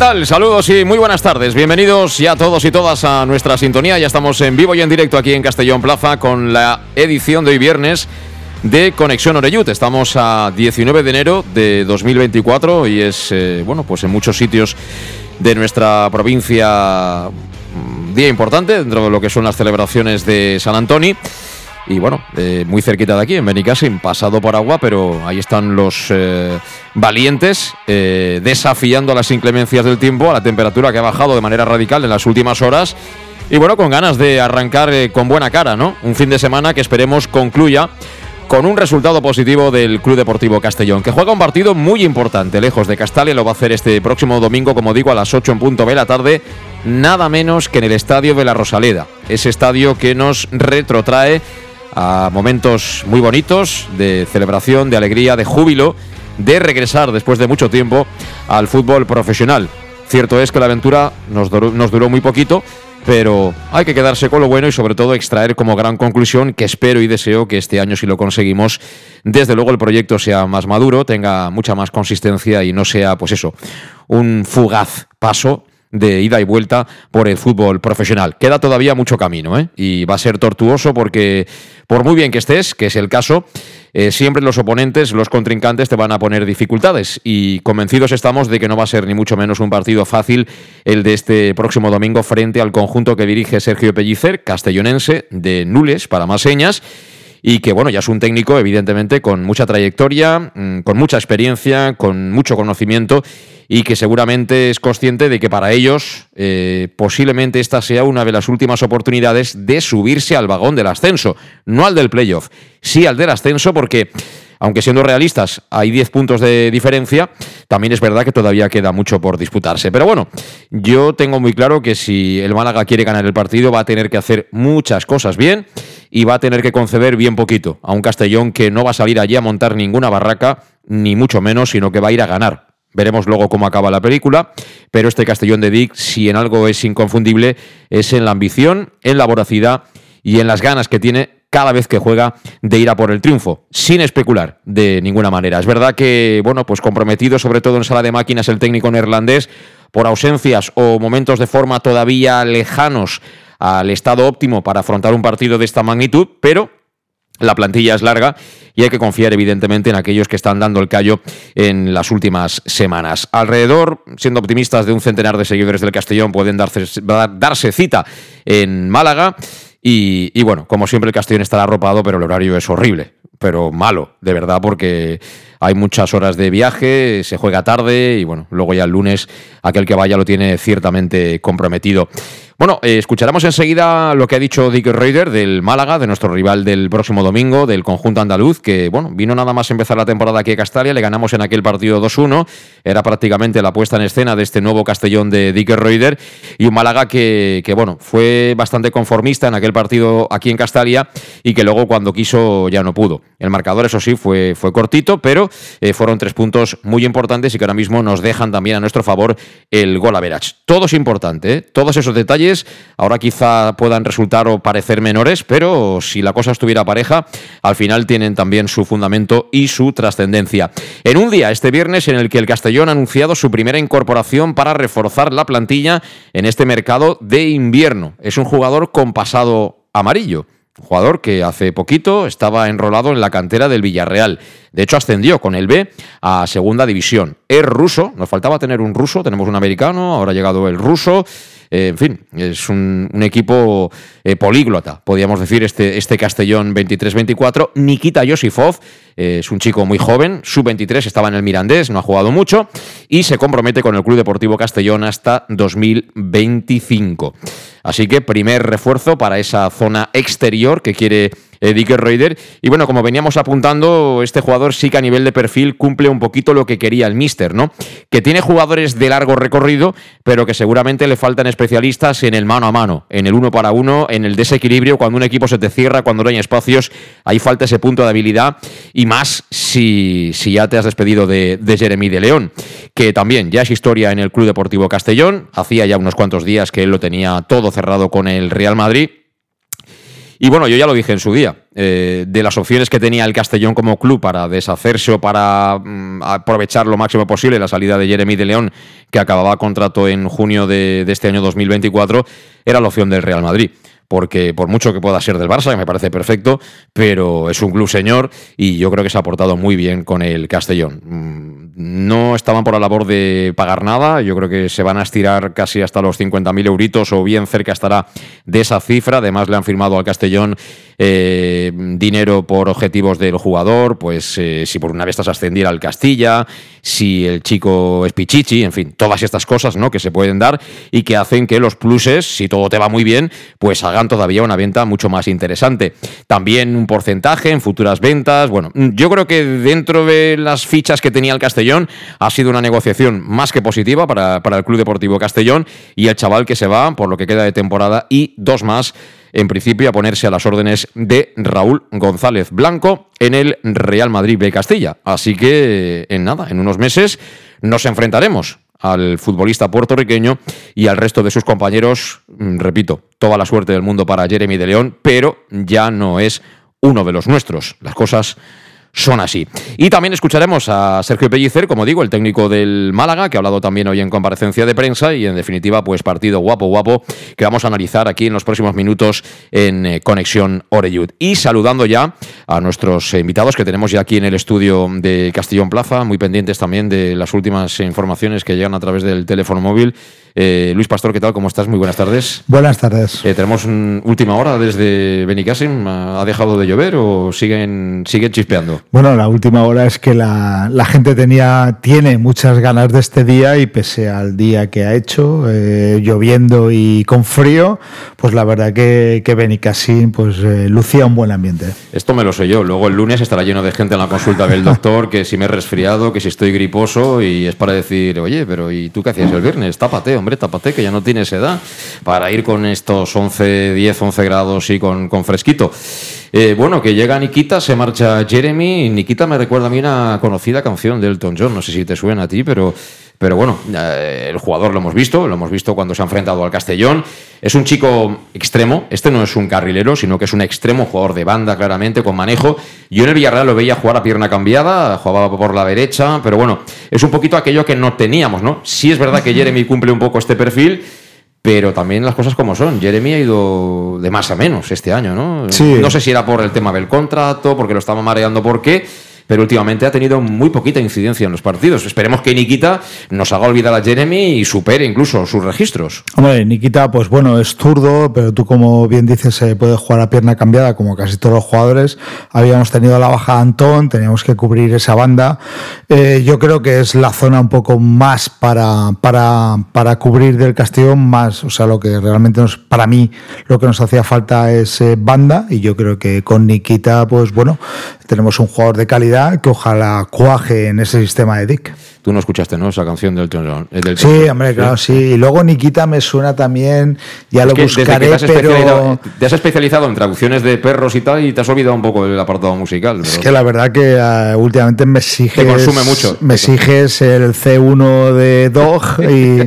Tal? Saludos y muy buenas tardes. Bienvenidos ya todos y todas a nuestra sintonía. Ya estamos en vivo y en directo aquí en Castellón Plaza con la edición de hoy viernes de Conexión Oreyut. Estamos a 19 de enero de 2024 y es, eh, bueno, pues en muchos sitios de nuestra provincia mm, día importante dentro de lo que son las celebraciones de San Antonio. Y bueno, eh, muy cerquita de aquí, en Benicassim, pasado por agua, pero ahí están los eh, valientes eh, desafiando las inclemencias del tiempo, a la temperatura que ha bajado de manera radical en las últimas horas. Y bueno, con ganas de arrancar con buena cara, ¿no? Un fin de semana que esperemos concluya con un resultado positivo del Club Deportivo Castellón, que juega un partido muy importante, lejos de Castalia, lo va a hacer este próximo domingo, como digo, a las 8 en punto de la tarde, nada menos que en el Estadio de la Rosaleda, ese estadio que nos retrotrae a momentos muy bonitos de celebración, de alegría, de júbilo, de regresar después de mucho tiempo al fútbol profesional. Cierto es que la aventura nos duró, nos duró muy poquito, pero hay que quedarse con lo bueno y sobre todo extraer como gran conclusión que espero y deseo que este año si lo conseguimos, desde luego el proyecto sea más maduro, tenga mucha más consistencia y no sea pues eso, un fugaz paso de ida y vuelta por el fútbol profesional. Queda todavía mucho camino ¿eh? y va a ser tortuoso porque por muy bien que estés, que es el caso, eh, siempre los oponentes, los contrincantes te van a poner dificultades y convencidos estamos de que no va a ser ni mucho menos un partido fácil el de este próximo domingo frente al conjunto que dirige Sergio Pellicer, castellonense, de Nules, para más señas y que bueno, ya es un técnico evidentemente con mucha trayectoria, mm, con mucha experiencia, con mucho conocimiento y que seguramente es consciente de que para ellos eh, posiblemente esta sea una de las últimas oportunidades de subirse al vagón del ascenso, no al del playoff, sí al del ascenso porque aunque siendo realistas hay 10 puntos de diferencia, también es verdad que todavía queda mucho por disputarse. Pero bueno, yo tengo muy claro que si el Málaga quiere ganar el partido va a tener que hacer muchas cosas bien y va a tener que conceder bien poquito a un Castellón que no va a salir allí a montar ninguna barraca, ni mucho menos, sino que va a ir a ganar. Veremos luego cómo acaba la película, pero este Castellón de Dick, si en algo es inconfundible, es en la ambición, en la voracidad y en las ganas que tiene cada vez que juega de ir a por el triunfo, sin especular de ninguna manera. Es verdad que, bueno, pues comprometido sobre todo en sala de máquinas el técnico neerlandés por ausencias o momentos de forma todavía lejanos al estado óptimo para afrontar un partido de esta magnitud, pero la plantilla es larga y hay que confiar evidentemente en aquellos que están dando el callo en las últimas semanas. Alrededor, siendo optimistas, de un centenar de seguidores del Castellón pueden darse, darse cita en Málaga. Y, bueno, como siempre el Castellón estará arropado, pero el horario es horrible, pero malo, de verdad, porque hay muchas horas de viaje, se juega tarde y bueno, luego ya el lunes aquel que vaya lo tiene ciertamente comprometido. Bueno, eh, escucharemos enseguida lo que ha dicho Dick Reuter del Málaga, de nuestro rival del próximo domingo, del conjunto andaluz, que bueno, vino nada más empezar la temporada aquí a Castalia, le ganamos en aquel partido 2-1, era prácticamente la puesta en escena de este nuevo Castellón de Dick Reuter, y un Málaga que, que, bueno, fue bastante conformista en aquel partido aquí en Castalia y que luego cuando quiso ya no pudo. El marcador, eso sí, fue, fue cortito, pero eh, fueron tres puntos muy importantes y que ahora mismo nos dejan también a nuestro favor el gol a Verach. Todo es importante, ¿eh? todos esos detalles ahora quizá puedan resultar o parecer menores, pero si la cosa estuviera pareja, al final tienen también su fundamento y su trascendencia. En un día, este viernes, en el que el Castellón ha anunciado su primera incorporación para reforzar la plantilla en este mercado de invierno. Es un jugador con pasado amarillo Un jugador que hace poquito estaba enrolado en la cantera del Villarreal. De hecho, ascendió con el B a segunda división. Es ruso, nos faltaba tener un ruso, tenemos un americano, ahora ha llegado el ruso. Eh, en fin, es un, equipo eh, políglota, podríamos decir, este, este Castellón 23-24. Nikita Yosifov eh, es un chico muy joven, sub-23, estaba en el Mirandés, no ha jugado mucho y se compromete con el Club Deportivo Castellón hasta 2025. Así que primer refuerzo para esa zona exterior que quiere eh, Dicker Reuter. Y bueno, como veníamos apuntando, este jugador sí que a nivel de perfil cumple un poquito lo que quería el Mister, ¿no? Que tiene jugadores de largo recorrido, pero que seguramente le faltan especialistas en el mano a mano, en el uno para uno, en el desequilibrio, cuando un equipo se te cierra, cuando no hay espacios, ahí falta ese punto de habilidad y más si, si ya te has despedido de, de Jeremy de León, que también ya es historia en el Club Deportivo Castellón, hacía ya unos cuantos días que él lo tenía todo cerrado con el Real Madrid. Y bueno, yo ya lo dije en su día, eh, de las opciones que tenía el Castellón como club para deshacerse o para mm, aprovechar lo máximo posible la salida de Jeremy de León, que acababa contrato en junio de, de este año 2024, era la opción del Real Madrid porque por mucho que pueda ser del Barça, que me parece perfecto, pero es un club señor y yo creo que se ha portado muy bien con el Castellón. No estaban por la labor de pagar nada, yo creo que se van a estirar casi hasta los 50.000 euritos o bien cerca estará de esa cifra. Además le han firmado al Castellón eh, dinero por objetivos del jugador, pues eh, si por una vez estás ascendir al Castilla, si el chico es Pichichi, en fin, todas estas cosas ¿no? que se pueden dar y que hacen que los pluses, si todo te va muy bien, pues hagan todavía una venta mucho más interesante. También un porcentaje en futuras ventas. Bueno, yo creo que dentro de las fichas que tenía el Castellón ha sido una negociación más que positiva para, para el Club Deportivo Castellón y el chaval que se va por lo que queda de temporada y dos más en principio a ponerse a las órdenes de Raúl González Blanco en el Real Madrid de Castilla. Así que en nada, en unos meses nos enfrentaremos al futbolista puertorriqueño y al resto de sus compañeros. Mm, repito, toda la suerte del mundo para Jeremy de León, pero ya no es uno de los nuestros. Las cosas son así. Y también escucharemos a Sergio Pellicer, como digo, el técnico del Málaga, que ha hablado también hoy en comparecencia de prensa y en definitiva, pues partido guapo, guapo, que vamos a analizar aquí en los próximos minutos en eh, Conexión Oreyud. Y saludando ya a nuestros invitados que tenemos ya aquí en el estudio de Castellón Plaza, muy pendientes también de las últimas informaciones que llegan a través del teléfono móvil. Eh, Luis Pastor, ¿qué tal? ¿Cómo estás? Muy buenas tardes. Buenas tardes. Eh, tenemos una última hora desde Benicassim. ¿Ha dejado de llover o siguen, siguen chispeando? Bueno, la última hora es que la, gente tenía, tiene muchas ganas de este día y pese al día que ha hecho, eh, lloviendo y con frío, pues la verdad que, que Benicassim pues, lucía un buen ambiente. Esto me lo sé yo. Luego el lunes estará lleno de gente en la consulta del doctor, que si me he resfriado, que si estoy griposo y es para decir, oye, pero ¿y tú qué hacías el viernes? Tápate, hombre, tápate, que ya no tienes edad para ir con estos 11, 10, 11 grados y con, con fresquito. Eh, bueno, que llega Nikita, se marcha Jeremy. Nikita me recuerda a mí una conocida canción de Elton John. No sé si te suena a ti, pero, pero bueno, eh, el jugador lo hemos visto, lo hemos visto cuando se ha enfrentado al Castellón. Es un chico extremo. Este no es un carrilero, sino que es un extremo, jugador de banda, claramente, con manejo. Yo en el Villarreal lo veía jugar a pierna cambiada, jugaba por la derecha, pero bueno, es un poquito aquello que no teníamos, ¿no? Sí es verdad que Jeremy cumple un poco este perfil pero también las cosas como son. Jeremy ha ido de más a menos este año, ¿no? No sé si era por el tema del contrato, porque lo estaba mareando, por qué pero últimamente ha tenido muy poquita incidencia en los partidos. Esperemos que Nikita nos haga olvidar a Jeremy y supere incluso sus registros. Hombre, Nikita, pues bueno, es zurdo, pero tú como bien dices, se puede jugar a pierna cambiada como casi todos los jugadores. Habíamos tenido la baja de Antón, teníamos que cubrir esa banda. Eh, yo creo que es la zona un poco más para, para, para cubrir del Castillo, más, o sea, lo que realmente nos, para mí lo que nos hacía falta es eh, banda y yo creo que con Nikita, pues bueno, tenemos un jugador de calidad que ojalá cuaje en ese sistema de Dick. Tú no escuchaste, ¿no? Esa canción del John. sí, hombre, claro, sí. Y luego Nikita me suena también, ya lo buscaré, te pero... Te has especializado en traducciones de perros y tal y te has olvidado un poco el apartado musical. Es que la verdad que uh, últimamente me exiges... Te consume mucho. Me exiges el C1 de Dog y,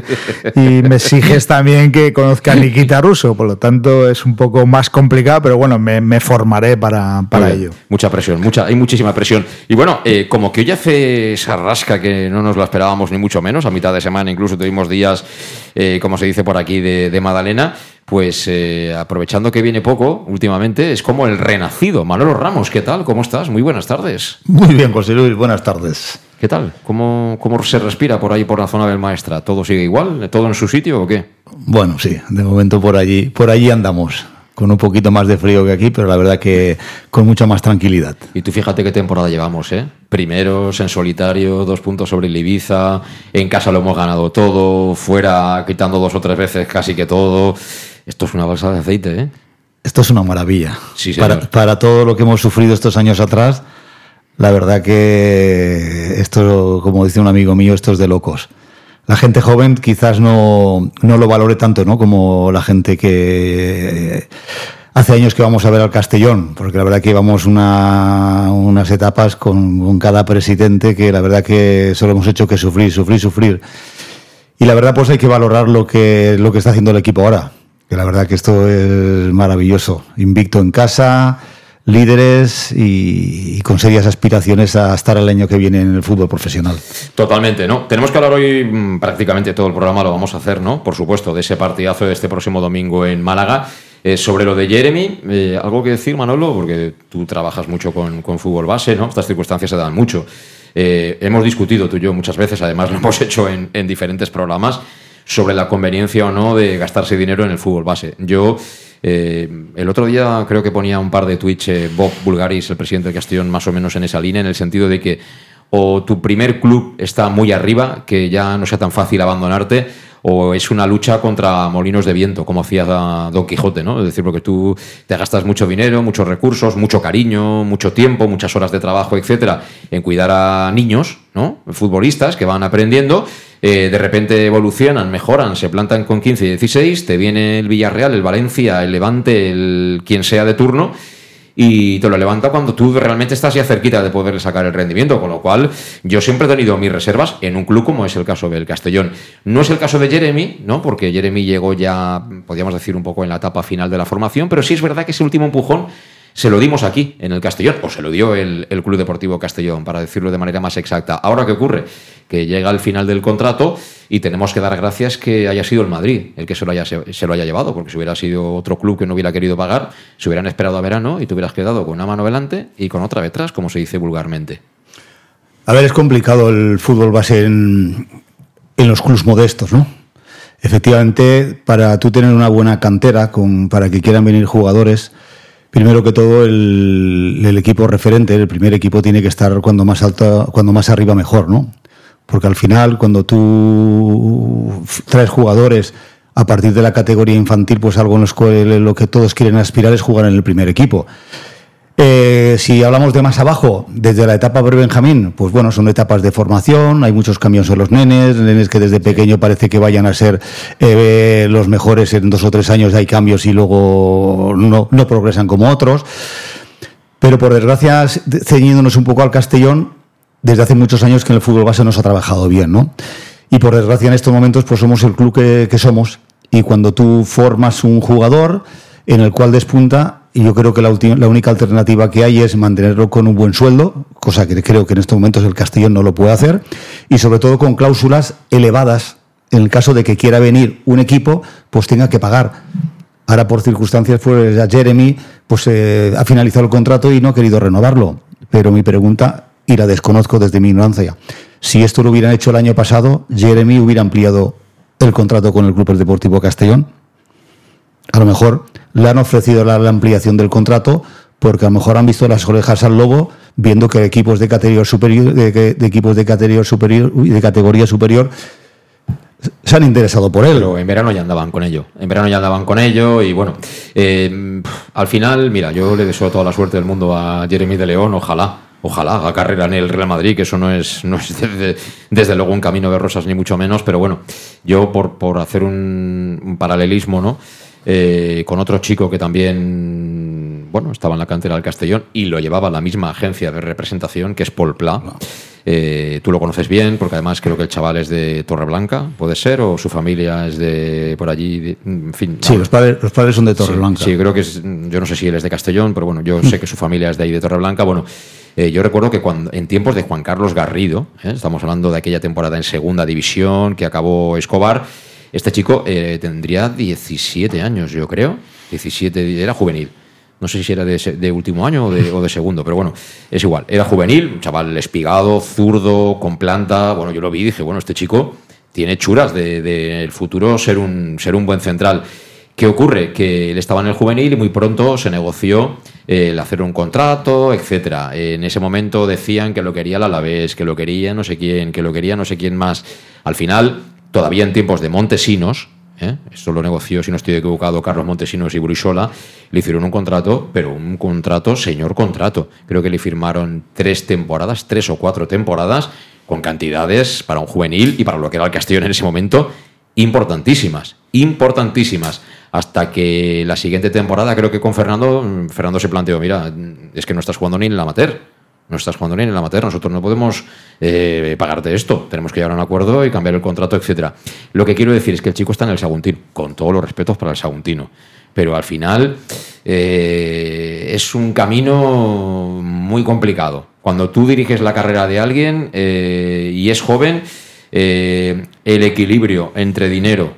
y me exiges también que conozca a Nikita Russo, por lo tanto es un poco más complicado, pero bueno, me, me formaré para, para ello. Mucha presión, mucha mucha, hay muchísima presión. Y bueno, eh, como que hoy hace esa rasca que no nos la esperábamos ni mucho menos, a mitad de semana incluso tuvimos días, eh, como se dice por aquí, de, de Madalena, pues eh, aprovechando que viene poco últimamente, es como el renacido. Manolo Ramos, ¿qué tal? ¿Cómo estás? Muy buenas tardes. Muy bien, José Luis, buenas tardes. ¿Qué tal? ¿Cómo, ¿Cómo se respira por ahí por la zona del Maestra? ¿Todo sigue igual? ¿Todo en su sitio o qué? Bueno, sí, de momento por allí, por allí andamos con un poquito más de frío que aquí, pero la verdad que con mucha más tranquilidad. Y tú fíjate qué temporada llevamos, ¿eh? Primeros en solitario, dos puntos sobre el Ibiza, en casa lo hemos ganado todo, fuera quitando dos o tres veces casi que todo. Esto es una balsa de aceite, ¿eh? Esto es una maravilla. Sí, para, para todo lo que hemos sufrido estos años atrás, la verdad que esto, como dice un amigo mío, esto es de locos. La gente joven quizás no, no lo valore tanto, ¿no? Como la gente que hace años que vamos a ver al Castellón, porque la verdad que llevamos una, unas etapas con, con cada presidente que la verdad que solo hemos hecho que sufrir, sufrir, sufrir. Y la verdad, pues hay que valorar lo que, lo que está haciendo el equipo ahora. Que la verdad que esto es maravilloso. Invicto en casa, líderes y, y con serias aspiraciones a estar el año que viene en el fútbol profesional. Totalmente, ¿no? Tenemos que hablar hoy mm, prácticamente todo el programa, lo vamos a hacer, ¿no? Por supuesto, de ese partidazo de este próximo domingo en Málaga. Eh, sobre lo de Jeremy, eh, ¿algo que decir, Manolo? Porque tú trabajas mucho con, con fútbol base, ¿no? Estas circunstancias se dan mucho. Eh, hemos discutido tú y yo muchas veces, además lo hemos hecho en, en diferentes programas, sobre la conveniencia o no de gastarse dinero en el fútbol base. Yo, eh, el otro día creo que ponía un par de tweets eh, Bob Bulgaris, el presidente de Castellón, más o menos en esa línea, en el sentido de que o tu primer club está muy arriba, que ya no sea tan fácil abandonarte, o es una lucha contra molinos de viento, como hacía Don Quijote, ¿no? Es decir, porque tú te gastas mucho dinero, muchos recursos, mucho cariño, mucho tiempo, muchas horas de trabajo, etcétera, en cuidar a niños, ¿no? Futbolistas que van aprendiendo, eh, de repente evolucionan, mejoran, se plantan con 15 y 16, te viene el Villarreal, el Valencia, el Levante, el quien sea de turno, y te lo levanta cuando tú realmente estás ya cerquita de poderle sacar el rendimiento, con lo cual yo siempre he tenido mis reservas en un club como es el caso del Castellón. No es el caso de Jeremy, ¿no? Porque Jeremy llegó ya, podríamos decir, un poco en la etapa final de la formación, pero sí es verdad que ese último empujón se lo dimos aquí, en el Castellón, o se lo dio el, el Club Deportivo Castellón, para decirlo de manera más exacta. Ahora, ¿qué ocurre? Que llega al final del contrato y tenemos que dar gracias que haya sido el Madrid el que se lo haya, llevado, porque si hubiera sido otro club que no hubiera querido pagar, se hubieran esperado a verano y te hubieras quedado con una mano delante y con otra detrás, como se dice vulgarmente. A ver, es complicado el fútbol base en, en los clubs modestos, ¿no? Efectivamente, para tú tener una buena cantera, con, para que quieran venir jugadores, primero que todo el, equipo referente, el primer equipo tiene que estar cuando más alto, cuando más arriba mejor, ¿no? Porque al final, cuando tú traes jugadores a partir de la categoría infantil, pues algo en los lo que todos quieren aspirar es jugar en el primer equipo. Eh, si hablamos de más abajo, desde la etapa pre-Benjamín, pues bueno, son etapas de formación, hay muchos cambios en los nenes, nenes que desde pequeño parece que vayan a ser eh, los mejores en dos o tres años, hay cambios y luego no, no progresan como otros. Pero por desgracia, ceñiéndonos un poco al Castellón, desde hace muchos años que en el fútbol base nos ha trabajado bien, ¿no? Y por desgracia en estos momentos pues somos el club que, que somos y cuando tú formas un jugador en el cual despunta, y yo creo que la, la, única alternativa que hay es mantenerlo con un buen sueldo, cosa que creo que en estos momentos el Castellón no lo puede hacer, y sobre todo con cláusulas elevadas en el caso de que quiera venir un equipo, pues tenga que pagar. Ahora por circunstancias, pues a Jeremy pues eh, ha finalizado el contrato y no ha querido renovarlo. Pero mi pregunta, y la desconozco desde mi ignorancia, si esto lo hubieran hecho el año pasado, Jeremy hubiera ampliado el contrato con el Club Deportivo Castellón. A lo mejor le han ofrecido la, ampliación del contrato porque a lo mejor han visto las orejas al lobo viendo que equipos de categoría superior de, equipos de categoría superior de categoría superior se han interesado por él. Pero en verano ya andaban con ello. En verano ya andaban con ello y bueno, eh, al final, mira, yo le deseo toda la suerte del mundo a Jeremy de León, ojalá. Ojalá haga carrera en el Real Madrid, que eso no es, no es desde, desde, luego un camino de rosas ni mucho menos, pero bueno, yo por, por hacer un, un paralelismo, ¿no? Eh, con otro chico que también bueno, estaba en la cantera del Castellón y lo llevaba la misma agencia de representación, que es Paul Pla. No. Eh, tú lo conoces bien, porque además creo que el chaval es de Torreblanca, puede ser, o su familia es de por allí, de, en fin. Sí, los padres, los padres son de Torreblanca. Sí, sí, creo que es, yo no sé si él es de Castellón, pero bueno, yo sé que su familia es de ahí de Torreblanca. Bueno, Eh, yo recuerdo que cuando, en tiempos de Juan Carlos Garrido, ¿eh? estamos hablando de aquella temporada en segunda división que acabó Escobar, este chico eh, tendría 17 años, yo creo. 17, era juvenil. No sé si era de, último año o de, segundo, pero bueno, es igual. Era juvenil, un chaval espigado, zurdo, con planta. Bueno, yo lo vi y dije, bueno, este chico tiene churas de, futuro ser un, ser un buen central. ¿Qué ocurre? Que él estaba en el juvenil y muy pronto se negoció el hacer un contrato, etcétera. En ese momento decían que lo quería el Alavés, que lo quería no sé quién, que lo quería no sé quién más. Al final, todavía en tiempos de Montesinos, ¿eh? esto lo negoció, si no estoy equivocado, Carlos Montesinos y Burisola, le hicieron un contrato, pero un contrato, señor contrato. Creo que le firmaron tres temporadas, tres o cuatro temporadas, con cantidades para un juvenil y para lo que era el Castellón en ese momento, importantísimas, importantísimas hasta que la siguiente temporada, creo que con Fernando, Fernando se planteó, mira, es que no estás jugando ni en la amateur, no estás jugando ni en la amateur, nosotros no podemos eh, pagarte esto, tenemos que llegar a un acuerdo y cambiar el contrato, etcétera. Lo que quiero decir es que el chico está en el Saguntino, con todos los respetos para el Saguntino, pero al final eh, es un camino muy complicado. Cuando tú diriges la carrera de alguien eh, y es joven, el equilibrio entre dinero,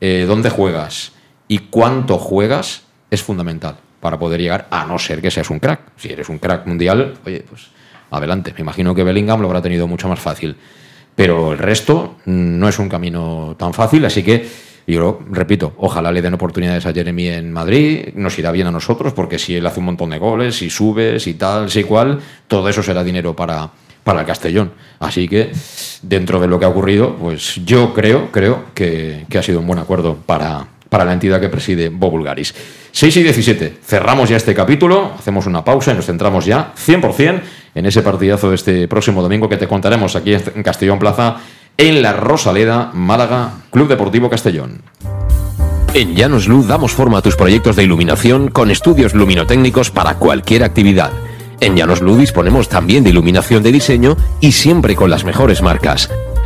dónde juegas, y cuánto juegas es fundamental para poder llegar, a no ser que seas un crack. Si eres un crack mundial, oye, pues adelante. Me imagino que Bellingham lo habrá tenido mucho más fácil. Pero el resto no es un camino tan fácil, así que yo repito, ojalá le den oportunidades a Jeremy en Madrid, nos irá bien a nosotros, porque si él hace un montón de goles, si sube, si tal, si cual, todo eso será dinero para, para el Castellón. Así que, dentro de lo que ha ocurrido, pues yo creo, creo que ha sido un buen acuerdo para, para la entidad que preside Bobulgaris. 6 y 17. Cerramos ya este capítulo, hacemos una pausa y nos centramos ya 100% en ese partidazo de este próximo domingo que te contaremos aquí en Castellón Plaza, en la Rosaleda, Málaga, Club Deportivo Castellón. En Llanos damos forma a tus proyectos de iluminación con estudios luminotécnicos para cualquier actividad. En Llanos disponemos también de iluminación de diseño y siempre con las mejores marcas.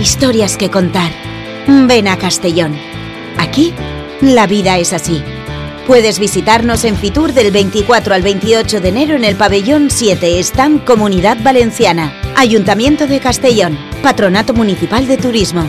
historias que contar. Ven a Castellón. Aquí, la vida es así. Puedes visitarnos en Fitur del 24 al 28 de enero en el pabellón 7, Stand Comunidad Valenciana, Ayuntamiento de Castellón, Patronato Municipal de Turismo.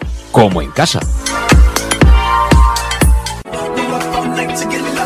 como en casa.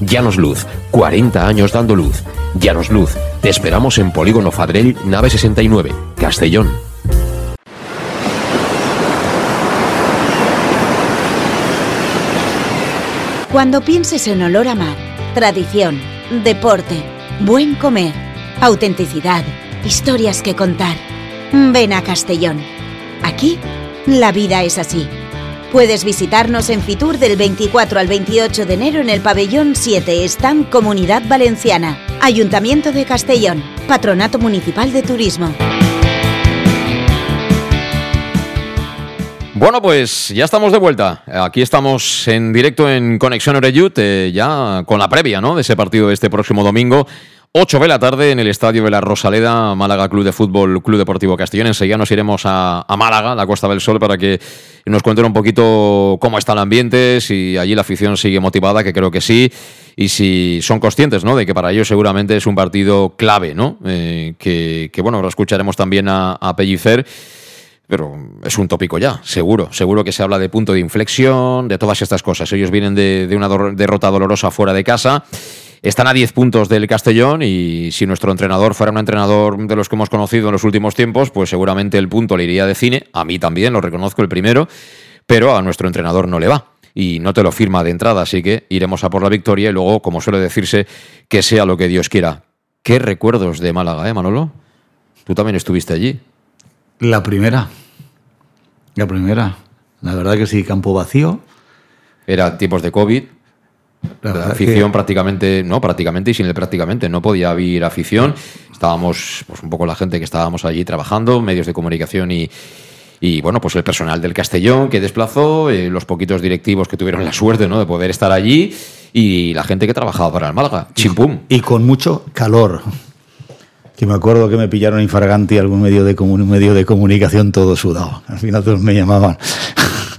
Llanos Luz, 40 años dando luz. Llanos Luz, te esperamos en Polígono Fadrell, nave 69, Castellón. Cuando pienses en olor a mar, tradición, deporte, buen comer, autenticidad, historias que contar, ven a Castellón. Aquí, la vida es así. Puedes visitarnos en Fitur del 24 al 28 de enero en el pabellón 7, Stand Comunidad Valenciana, Ayuntamiento de Castellón, Patronato Municipal de Turismo. Bueno, pues ya estamos de vuelta. Aquí estamos en directo en Conexión Oreyut, eh, ya con la previa ¿no? de ese partido de este próximo domingo. 8 de la tarde en el estadio de la Rosaleda, Málaga Club de Fútbol, Club Deportivo Castellón. Enseguida nos iremos a, a, Málaga, la Costa del Sol, para que nos cuenten un poquito cómo está el ambiente, si allí la afición sigue motivada, que creo que sí, y si son conscientes ¿no? de que para ellos seguramente es un partido clave, ¿no? Eh, que, bueno, lo escucharemos también a, a Pellicer pero es un tópico ya, seguro. Seguro que se habla de punto de inflexión, de todas estas cosas. Ellos vienen de, de una derrota dolorosa fuera de casa. Están a 10 puntos del Castellón y si nuestro entrenador fuera un entrenador de los que hemos conocido en los últimos tiempos, pues seguramente el punto le iría de cine. A mí también, lo reconozco el primero, pero a nuestro entrenador no le va. Y no te lo firma de entrada, así que iremos a por la victoria y luego, como suele decirse, que sea lo que Dios quiera. ¿Qué recuerdos de Málaga, eh, Manolo? Tú también estuviste allí. La primera. La primera. La verdad que sí, campo vacío. Era tiempos de COVID. La, afición que... prácticamente, no, prácticamente y sin el prácticamente, no podía haber afición. Estábamos, pues un poco la gente que estábamos allí trabajando, medios de comunicación y, y bueno, pues el personal del Castellón que desplazó, eh, los poquitos directivos que tuvieron la suerte ¿no? de poder estar allí y la gente que trabajaba para el Málaga. Chimpum. Y con mucho calor que me acuerdo que me pillaron Infarganti algún medio de, medio de comunicación todo sudado. Al final todos me llamaban.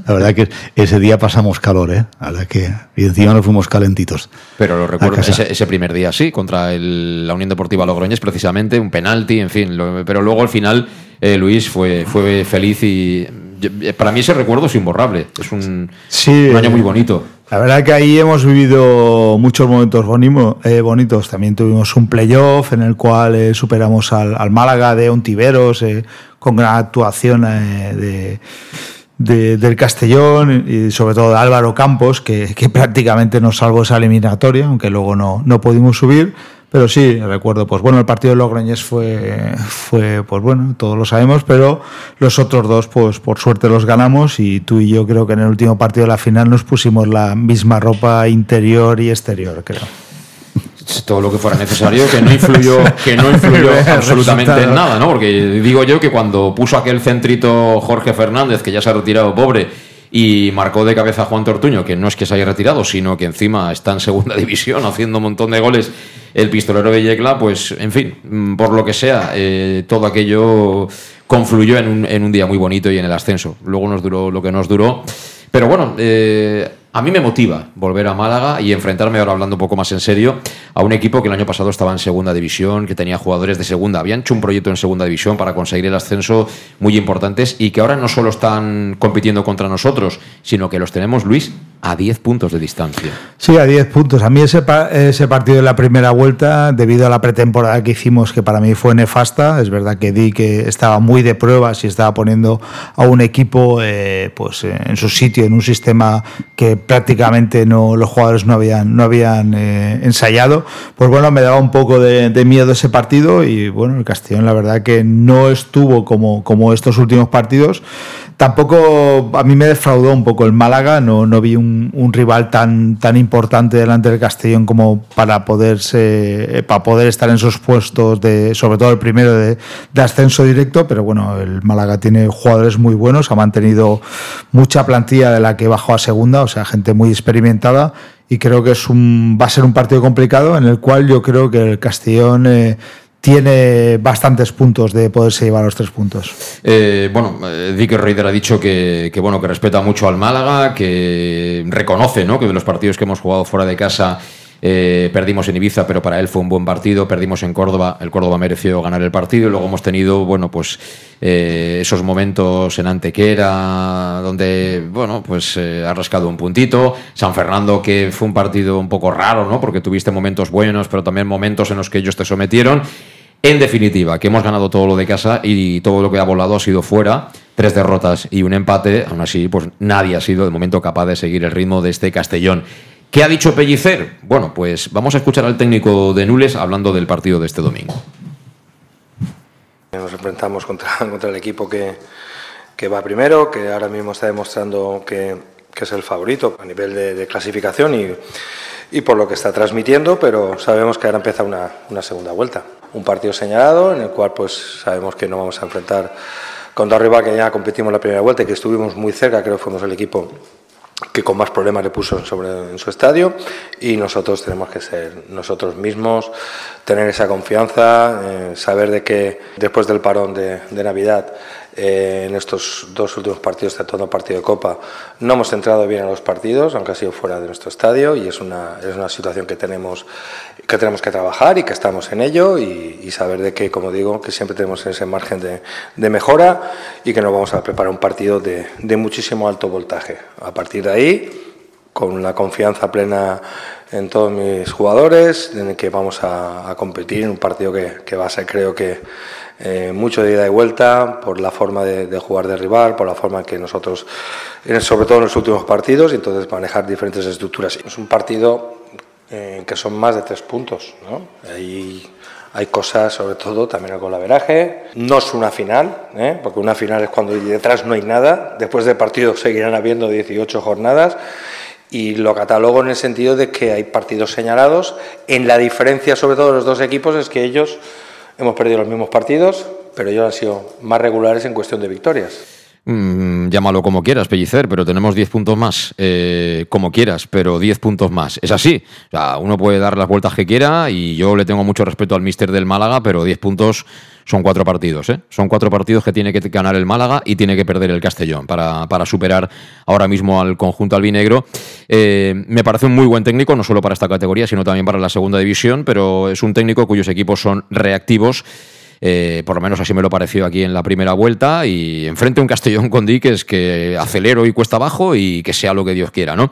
La verdad que ese día pasamos calor, ¿eh? La verdad que, y encima nos fuimos calentitos. Pero lo recuerdo ese, ese, primer día, sí, contra el, la Unión Deportiva Logroñés, precisamente, un penalti, en fin. Lo, pero luego al final eh, Luis fue, fue feliz y para mí ese recuerdo es imborrable. Es un, sí, un año muy bonito. La verdad que ahí hemos vivido muchos momentos bonimo, eh, bonitos. También tuvimos un playoff en el cual eh, superamos al, al, Málaga de Ontiveros eh, con gran actuación eh, de, de, del Castellón y sobre todo de Álvaro Campos, que, prácticamente nos salvó esa eliminatoria, aunque luego no, no pudimos subir. Pero sí, recuerdo, pues bueno, el partido de Logroñés fue, fue, pues bueno, todos lo sabemos, pero los otros dos, pues por suerte los ganamos y tú y yo creo que en el último partido de la final nos pusimos la misma ropa interior y exterior, creo. Todo lo que fuera necesario, que no influyó, que no influyó absolutamente en nada, ¿no? Porque digo yo que cuando puso aquel centrito Jorge Fernández, que ya se ha retirado pobre, y marcó de cabeza a Juan Tortuño, que no es que se haya retirado, sino que encima está en segunda división haciendo un montón de goles el pistolero de Yecla, pues en fin, mm, por lo que sea, eh, todo aquello confluyó en un, en un, día muy bonito y en el ascenso. Luego nos duró lo que nos duró. Pero bueno, eh, a mí me motiva volver a Málaga y enfrentarme, ahora hablando un poco más en serio, a un equipo que el año pasado estaba en segunda división, que tenía jugadores de segunda. Habían hecho un proyecto en segunda división para conseguir el ascenso muy importantes y que ahora no solo están compitiendo contra nosotros, sino que los tenemos, Luis, a 10 puntos de distancia. Sí, a 10 puntos. A mí ese, ese partido de la primera vuelta, debido a la pretemporada que hicimos, que para mí fue nefasta, es verdad que di que estaba muy de pruebas y estaba poniendo a un equipo eh, pues, en su sitio, en un sistema que prácticamente no, los jugadores no habían, no habían eh, ensayado. Pues bueno, me daba un poco de, de, miedo ese partido y bueno, el Castellón la verdad que no estuvo como, como estos últimos partidos. Tampoco a mí me defraudó un poco el Málaga, no, no vi un, rival tan, tan importante delante del Castellón como para poderse para poder estar en esos puestos de, sobre todo el primero de, de, ascenso directo, pero bueno, el Málaga tiene jugadores muy buenos, ha mantenido mucha plantilla de la que bajó a segunda, o sea, gente muy experimentada y creo que es un, va a ser un partido complicado en el cual yo creo que el Castellón eh, tiene bastantes puntos de poderse llevar los tres puntos. Eh, bueno, eh, Dick Reider ha dicho que, que, bueno, que respeta mucho al Málaga, que reconoce ¿no? que de los partidos que hemos jugado fuera de casa eh, perdimos en Ibiza, pero para él fue un buen partido. Perdimos en Córdoba, el Córdoba mereció ganar el partido. Y luego hemos tenido, bueno, pues eh, esos momentos en Antequera, donde, bueno, pues eh, ha rascado un puntito. San Fernando, que fue un partido un poco raro, ¿no? Porque tuviste momentos buenos, pero también momentos en los que ellos te sometieron. En definitiva, que hemos ganado todo lo de casa y todo lo que ha volado ha sido fuera. Tres derrotas y un empate. Aún así, pues nadie ha sido de momento capaz de seguir el ritmo de este Castellón. ¿Qué ha dicho Pellicer? Bueno, pues vamos a escuchar al técnico de Nules hablando del partido de este domingo. Nos enfrentamos contra, el equipo que, que, va primero, que ahora mismo está demostrando que, que es el favorito a nivel de, clasificación y, y, por lo que está transmitiendo, pero sabemos que ahora empieza una, una, segunda vuelta. Un partido señalado en el cual pues sabemos que no vamos a enfrentar contra arriba que ya competimos la primera vuelta y que estuvimos muy cerca, creo que fuimos el equipo que con más problemas le puso sobre, en su estadio y nosotros tenemos que ser nosotros mismos, tener esa confianza, eh, saber de que después del parón de, de Navidad eh, en estos dos últimos partidos, todo partido de Copa, no hemos entrado bien en los partidos, aunque ha sido fuera de nuestro estadio, y es una, es una situación que tenemos, que tenemos que trabajar y que estamos en ello, y, y saber de que, como digo, que siempre tenemos ese margen de, de mejora y que nos vamos a preparar un partido de, de muchísimo alto voltaje. A partir de ahí, con la confianza plena en todos mis jugadores, en el que vamos a, a competir en un partido que, que va a ser, creo que, eh, mucho de ida y vuelta por la forma de, de, jugar de rival, por la forma que nosotros, sobre todo en los últimos partidos, y entonces manejar diferentes estructuras. Es un partido eh, que son más de tres puntos. ¿no? Hay, hay cosas, sobre todo, también el golaveraje. No es una final, ¿eh? porque una final es cuando detrás no hay nada. Después del partido seguirán habiendo 18 jornadas. Y lo catalogo en el sentido de que hay partidos señalados. En la diferencia, sobre todo, de los dos equipos es que ellos Hemos perdido los mismos partidos, pero ellos han sido más regulares en cuestión de victorias. Mm, llámalo como quieras, Pellicer, pero tenemos 10 puntos más. Eh, como quieras, pero 10 puntos más. Es así. Uno puede dar las vueltas que quiera y yo le tengo mucho respeto al míster del Málaga, pero 10 puntos son cuatro partidos. ¿eh? Son cuatro partidos que tiene que ganar el Málaga y tiene que perder el Castellón para, para superar ahora mismo al conjunto albinegro. Eh, me parece un muy buen técnico, no solo para esta categoría, sino también para la segunda división, pero es un técnico cuyos equipos son reactivos. Eh, por lo menos así me lo pareció aquí en la primera vuelta y enfrente a un Castellón con Diques que acelero y cuesta abajo y que sea lo que Dios quiera, ¿no?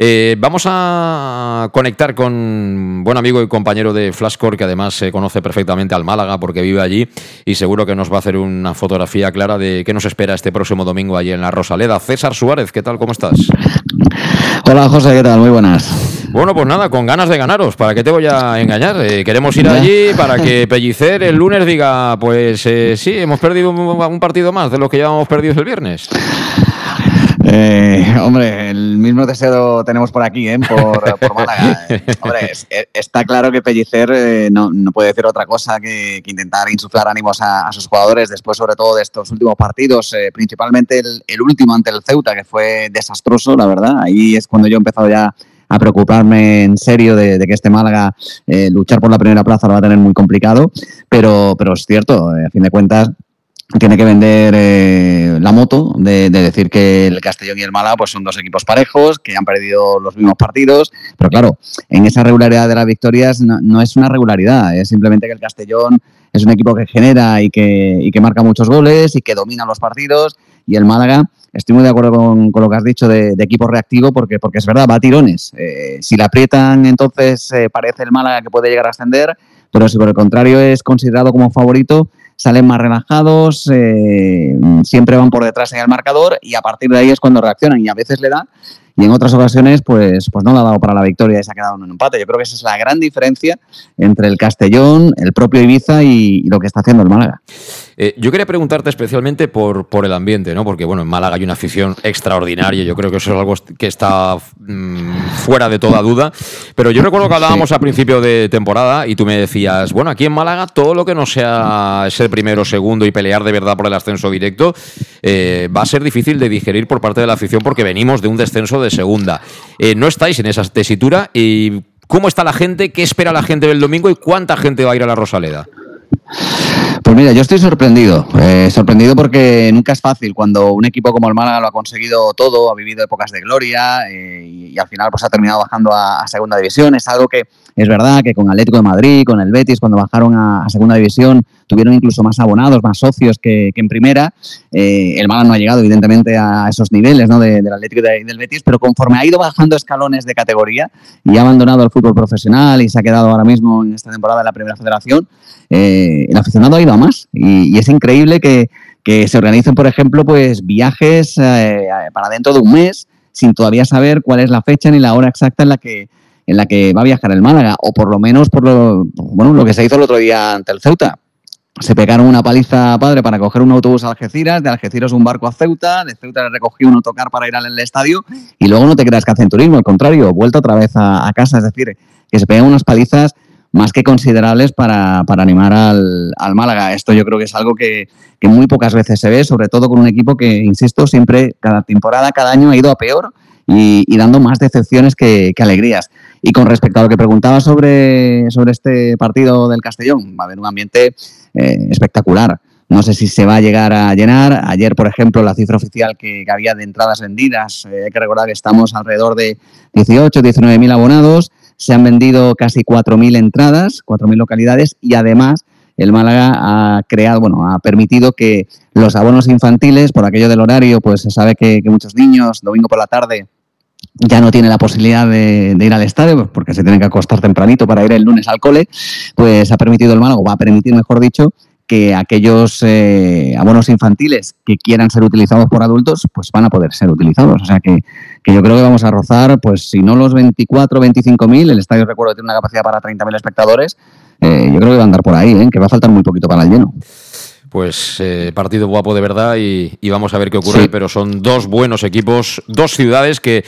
Eh, vamos a conectar con buen amigo y compañero de Flashcore que además se conoce perfectamente al Málaga porque vive allí y seguro que nos va a hacer una fotografía clara de qué nos espera este próximo domingo allí en la Rosaleda. César Suárez, ¿qué tal? ¿Cómo estás? Hola José, ¿qué tal? Muy buenas. Bueno, pues nada, con ganas de ganaros. ¿Para qué te voy a engañar? Eh, queremos ir allí para que Pellicer el lunes diga, pues eh, sí, hemos perdido un, un partido más de lo que llevamos perdidos el viernes. Eh, hombre, el mismo deseo tenemos por aquí, ¿eh? por, por Málaga. hombre, está claro que Pellicer eh, no, puede decir otra cosa que, intentar insuflar ánimos a, sus jugadores después, sobre todo, de estos últimos partidos, eh, principalmente el, último ante el Ceuta, que fue desastroso, la verdad. Ahí es cuando yo he empezado ya a preocuparme en serio de, que este Málaga luchar por la primera plaza lo va a tener muy complicado, pero, pero es cierto, a fin de cuentas tiene que vender eh, la moto de, decir que el Castellón y el Málaga pues son dos equipos parejos, que han perdido los mismos partidos, pero claro, en esa regularidad de las victorias no, es una regularidad, es simplemente que el Castellón es un equipo que genera y que, y que marca muchos goles y que domina los partidos y el Málaga, estoy muy de acuerdo con, lo que has dicho de, equipo reactivo porque, porque es verdad, va a tirones. Eh, si la aprietan entonces eh, parece el Málaga que puede llegar a ascender, pero si por el contrario es considerado como favorito, salen más relajados, eh, siempre van por detrás en el marcador y a partir de ahí es cuando reaccionan y a veces le da y en otras ocasiones pues, pues no le ha dado para la victoria y se ha quedado en un empate. Yo creo que esa es la gran diferencia entre el Castellón, el propio Ibiza y lo que está haciendo el Málaga. Eh, yo quería preguntarte especialmente por, por el ambiente, ¿no? Porque, bueno, en Málaga hay una afición extraordinaria. Yo creo que eso es algo que está mm, fuera de toda duda. Pero yo recuerdo que hablábamos a principio de temporada y tú me decías, bueno, aquí en Málaga todo lo que no sea ser primero, segundo y pelear de verdad por el ascenso directo eh, va a ser difícil de digerir por parte de la afición porque venimos de un descenso de segunda. Eh, no estáis en esa tesitura y ¿cómo está la gente? ¿Qué espera la gente del domingo y cuánta gente va a ir a la Rosaleda? Pues mira, yo estoy sorprendido. Eh, sorprendido porque nunca es fácil cuando un equipo como el Málaga lo ha conseguido todo, ha vivido épocas de gloria eh, y, al final pues ha terminado bajando a, segunda división. Es algo que es verdad que con Atlético de Madrid, con el Betis, cuando bajaron a, segunda división, tuvieron incluso más abonados, más socios que, en primera. Eh, el Málaga no ha llegado, evidentemente, a esos niveles ¿no? del Atlético y del Betis, pero conforme ha ido bajando escalones de categoría y ha abandonado el fútbol profesional y se ha quedado ahora mismo en esta temporada en la Primera Federación, el aficionado ha ido a más. Y, es increíble que, se organicen, por ejemplo, pues viajes eh, para dentro de un mes sin todavía saber cuál es la fecha ni la hora exacta en la que en la que va a viajar el Málaga, o por lo menos por lo, bueno, lo que se hizo el otro día ante el Ceuta. Se pegaron una paliza padre para coger un autobús a Algeciras, de Algeciras un barco a Ceuta, de Ceuta le recogió un autocar para ir al estadio y luego no te creas que hacen turismo, al contrario, vuelta otra vez a, casa, es decir, que se pegan unas palizas más que considerables para, animar al, Málaga. Esto yo creo que es algo que, muy pocas veces se ve, sobre todo con un equipo que, insisto, siempre, cada temporada, cada año ha ido a peor y, dando más decepciones que, alegrías. Y con respecto a lo que preguntaba sobre, sobre este partido del Castellón, va a haber un ambiente eh, espectacular. No sé si se va a llegar a llenar. Ayer, por ejemplo, la cifra oficial que, había de entradas vendidas, eh, hay que recordar que estamos alrededor de 18, 19 mil abonados. Se han vendido casi 4.000 entradas, 4.000 localidades y además el Málaga ha creado, bueno, ha permitido que los abonos infantiles, por aquello del horario, pues se sabe que, muchos niños domingo por la tarde ya no tienen la posibilidad de, ir al estadio pues porque se tienen que acostar tempranito para ir el lunes al cole, pues ha permitido el Málaga, va a permitir, mejor dicho, que aquellos eh, abonos infantiles que quieran ser utilizados por adultos, pues van a poder ser utilizados. O sea que, yo creo que vamos a rozar, pues si no los 24, 25 mil, el estadio recuerdo tiene una capacidad para 30 mil espectadores, eh, yo creo que va a andar por ahí, ¿eh? que va a faltar muy poquito para el lleno. Pues partido guapo de verdad y, vamos a ver qué ocurre, pero son dos buenos equipos, dos ciudades que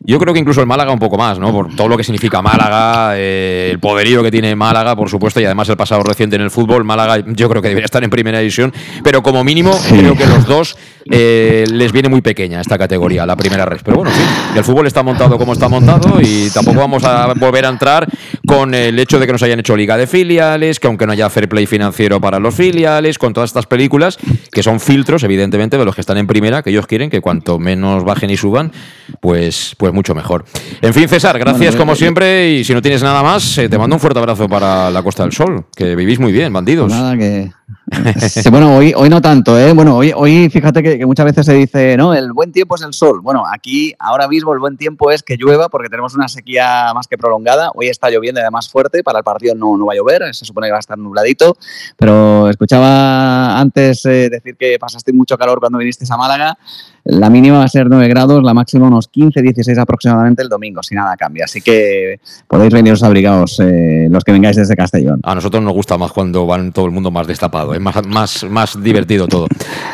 yo creo que incluso el Málaga un poco más, ¿no? Por todo lo que significa Málaga, eh, el poderío que tiene Málaga, por supuesto, y además el pasado reciente en el fútbol. Málaga yo creo que debería estar en primera división, pero como mínimo creo que los dos eh, les viene muy pequeña esta categoría, la primera red. Pero bueno, sí, el fútbol está montado como está montado y tampoco vamos a volver a entrar con el hecho de que nos hayan hecho liga de filiales, que aunque no haya fair play financiero para los filiales, con todas estas películas que son filtros, evidentemente, de los que están en primera, que ellos quieren que cuanto menos bajen y suban, pues, pues mucho mejor. En fin, César, gracias como siempre y si no tienes nada más, eh, te mando un fuerte abrazo para la Costa del Sol, que vivís muy bien, bandidos. Nada, que... bueno, hoy, hoy no tanto, ¿eh? Bueno, hoy, hoy fíjate que, muchas veces se dice, no, el buen tiempo es el sol. Bueno, aquí ahora mismo el buen tiempo es que llueva porque tenemos una sequía más que prolongada. Hoy está lloviendo además fuerte, para el partido no, no va a llover, se supone que va a estar nubladito, pero escuchaba antes eh, decir que pasaste mucho calor cuando viniste a Málaga. La mínima va a ser 9 grados, la máxima unos 15, 16 aproximadamente el domingo, si nada cambia. Así que podéis veniros abrigados eh, los que vengáis desde Castellón. A nosotros nos gusta más cuando van todo el mundo más destapado. Es más, más, más divertido todo.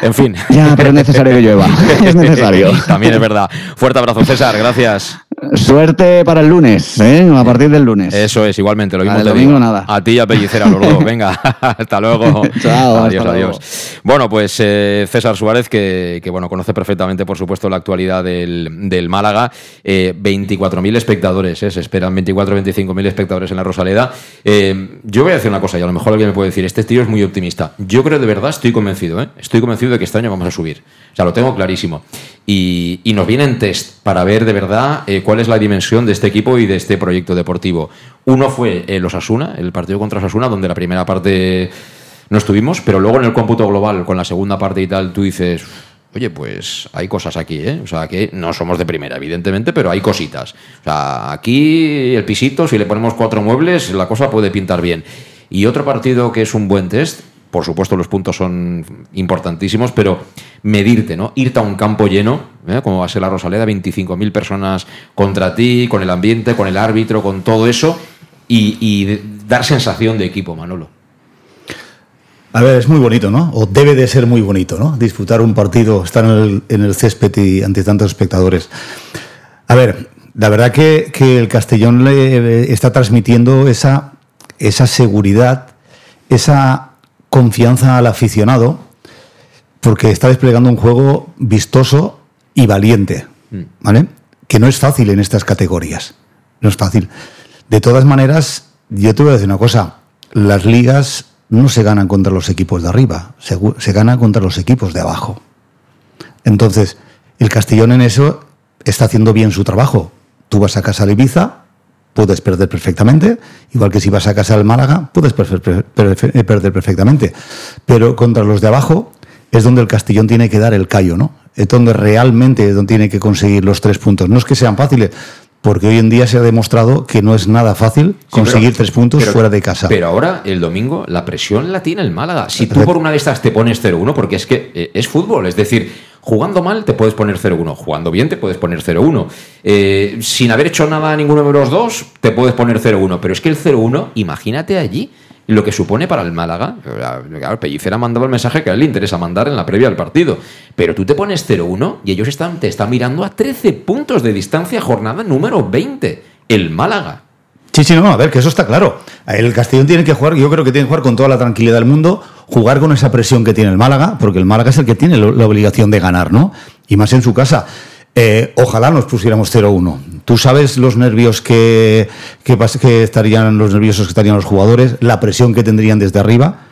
En fin. Ya, pero es necesario que llueva. Es necesario. También es verdad. Fuerte abrazo, César. Gracias. Suerte para el lunes, ¿eh? a partir del lunes. Eso es, igualmente. Lo mismo te domingo digo. nada. A ti y a Pellicera, los dos. Venga, hasta luego. Chao, adiós, hasta adiós. luego. Bueno, pues eh, César Suárez, que, que, bueno, conoce perfectamente, por supuesto, la actualidad del, del Málaga. Eh, 24.000 espectadores, ¿eh? se esperan 24 25.000 espectadores en la Rosaleda. Eh, yo voy a decir una cosa, y a lo mejor alguien me puede decir, este tío es muy optimista. Yo creo de verdad, estoy convencido, ¿eh? estoy convencido de que este año vamos a subir. O sea, lo tengo clarísimo. Y, y nos vienen test para ver de verdad eh, cuál es la dimensión de este equipo y de este proyecto deportivo. Uno fue eh, los Asuna, el partido contra Osasuna, donde la primera parte no estuvimos, pero luego en el cómputo global, con la segunda parte y tal, tú dices, oye, pues hay cosas aquí, ¿eh? O sea, que no somos de primera, evidentemente, pero hay cositas. O sea, aquí el pisito, si le ponemos cuatro muebles, la cosa puede pintar bien. Y otro partido que es un buen test, por supuesto los puntos son importantísimos, pero medirte, ¿no? Irte a un campo lleno, ¿eh? como va a ser la Rosaleda, 25.000 personas contra ti, con el ambiente, con el árbitro, con todo eso, y, dar sensación de equipo, Manolo. A ver, es muy bonito, ¿no? O debe de ser muy bonito, ¿no? Disfrutar un partido, estar en el, en el césped y ante tantos espectadores. A ver, la verdad que, que el Castellón le está transmitiendo esa, esa seguridad, esa confianza al aficionado, porque está desplegando un juego vistoso y valiente, ¿vale? Que no es fácil en estas categorías. No es fácil. De todas maneras, yo te voy a decir una cosa. Las ligas no se ganan contra los equipos de arriba, se, se ganan contra los equipos de abajo. Entonces, el Castellón en eso está haciendo bien su trabajo. Tú vas a casa de Ibiza, puedes perder perfectamente, igual que si vas a casa del Málaga, puedes perder perfectamente. Pero contra los de abajo es donde el Castellón tiene que dar el callo, ¿no? Es donde realmente donde tiene que conseguir los tres puntos. No es que sean fáciles, porque hoy en día se ha demostrado que no es nada fácil conseguir pero, tres puntos pero, fuera de casa. Pero ahora, el domingo, la presión la tiene el Málaga. Si tú por una de estas te pones 0-1, porque es que eh, es fútbol, es decir, jugando mal te puedes poner 0-1, jugando bien te puedes poner 0-1. Eh, sin haber hecho nada a ninguno de los dos, te puedes poner 0-1. Pero es que el 0-1, imagínate allí lo que supone para el Málaga. Claro, Pellicera mandaba el mensaje que a él le interesa mandar en la previa al partido. Pero tú te pones 0-1 y ellos están, te están mirando a 13 puntos de distancia, jornada número 20. El Málaga. Sí, sí, no, a ver, que eso está claro. El Castellón tiene que jugar, yo creo que tiene que jugar con toda la tranquilidad del mundo, jugar con esa presión que tiene el Málaga, porque el Málaga es el que tiene la obligación de ganar, ¿no? Y más en su casa. Eh, ojalá nos pusiéramos 0-1. Tú sabes los nervios que, que, que, estarían, los nerviosos que estarían los jugadores, la presión que tendrían desde arriba.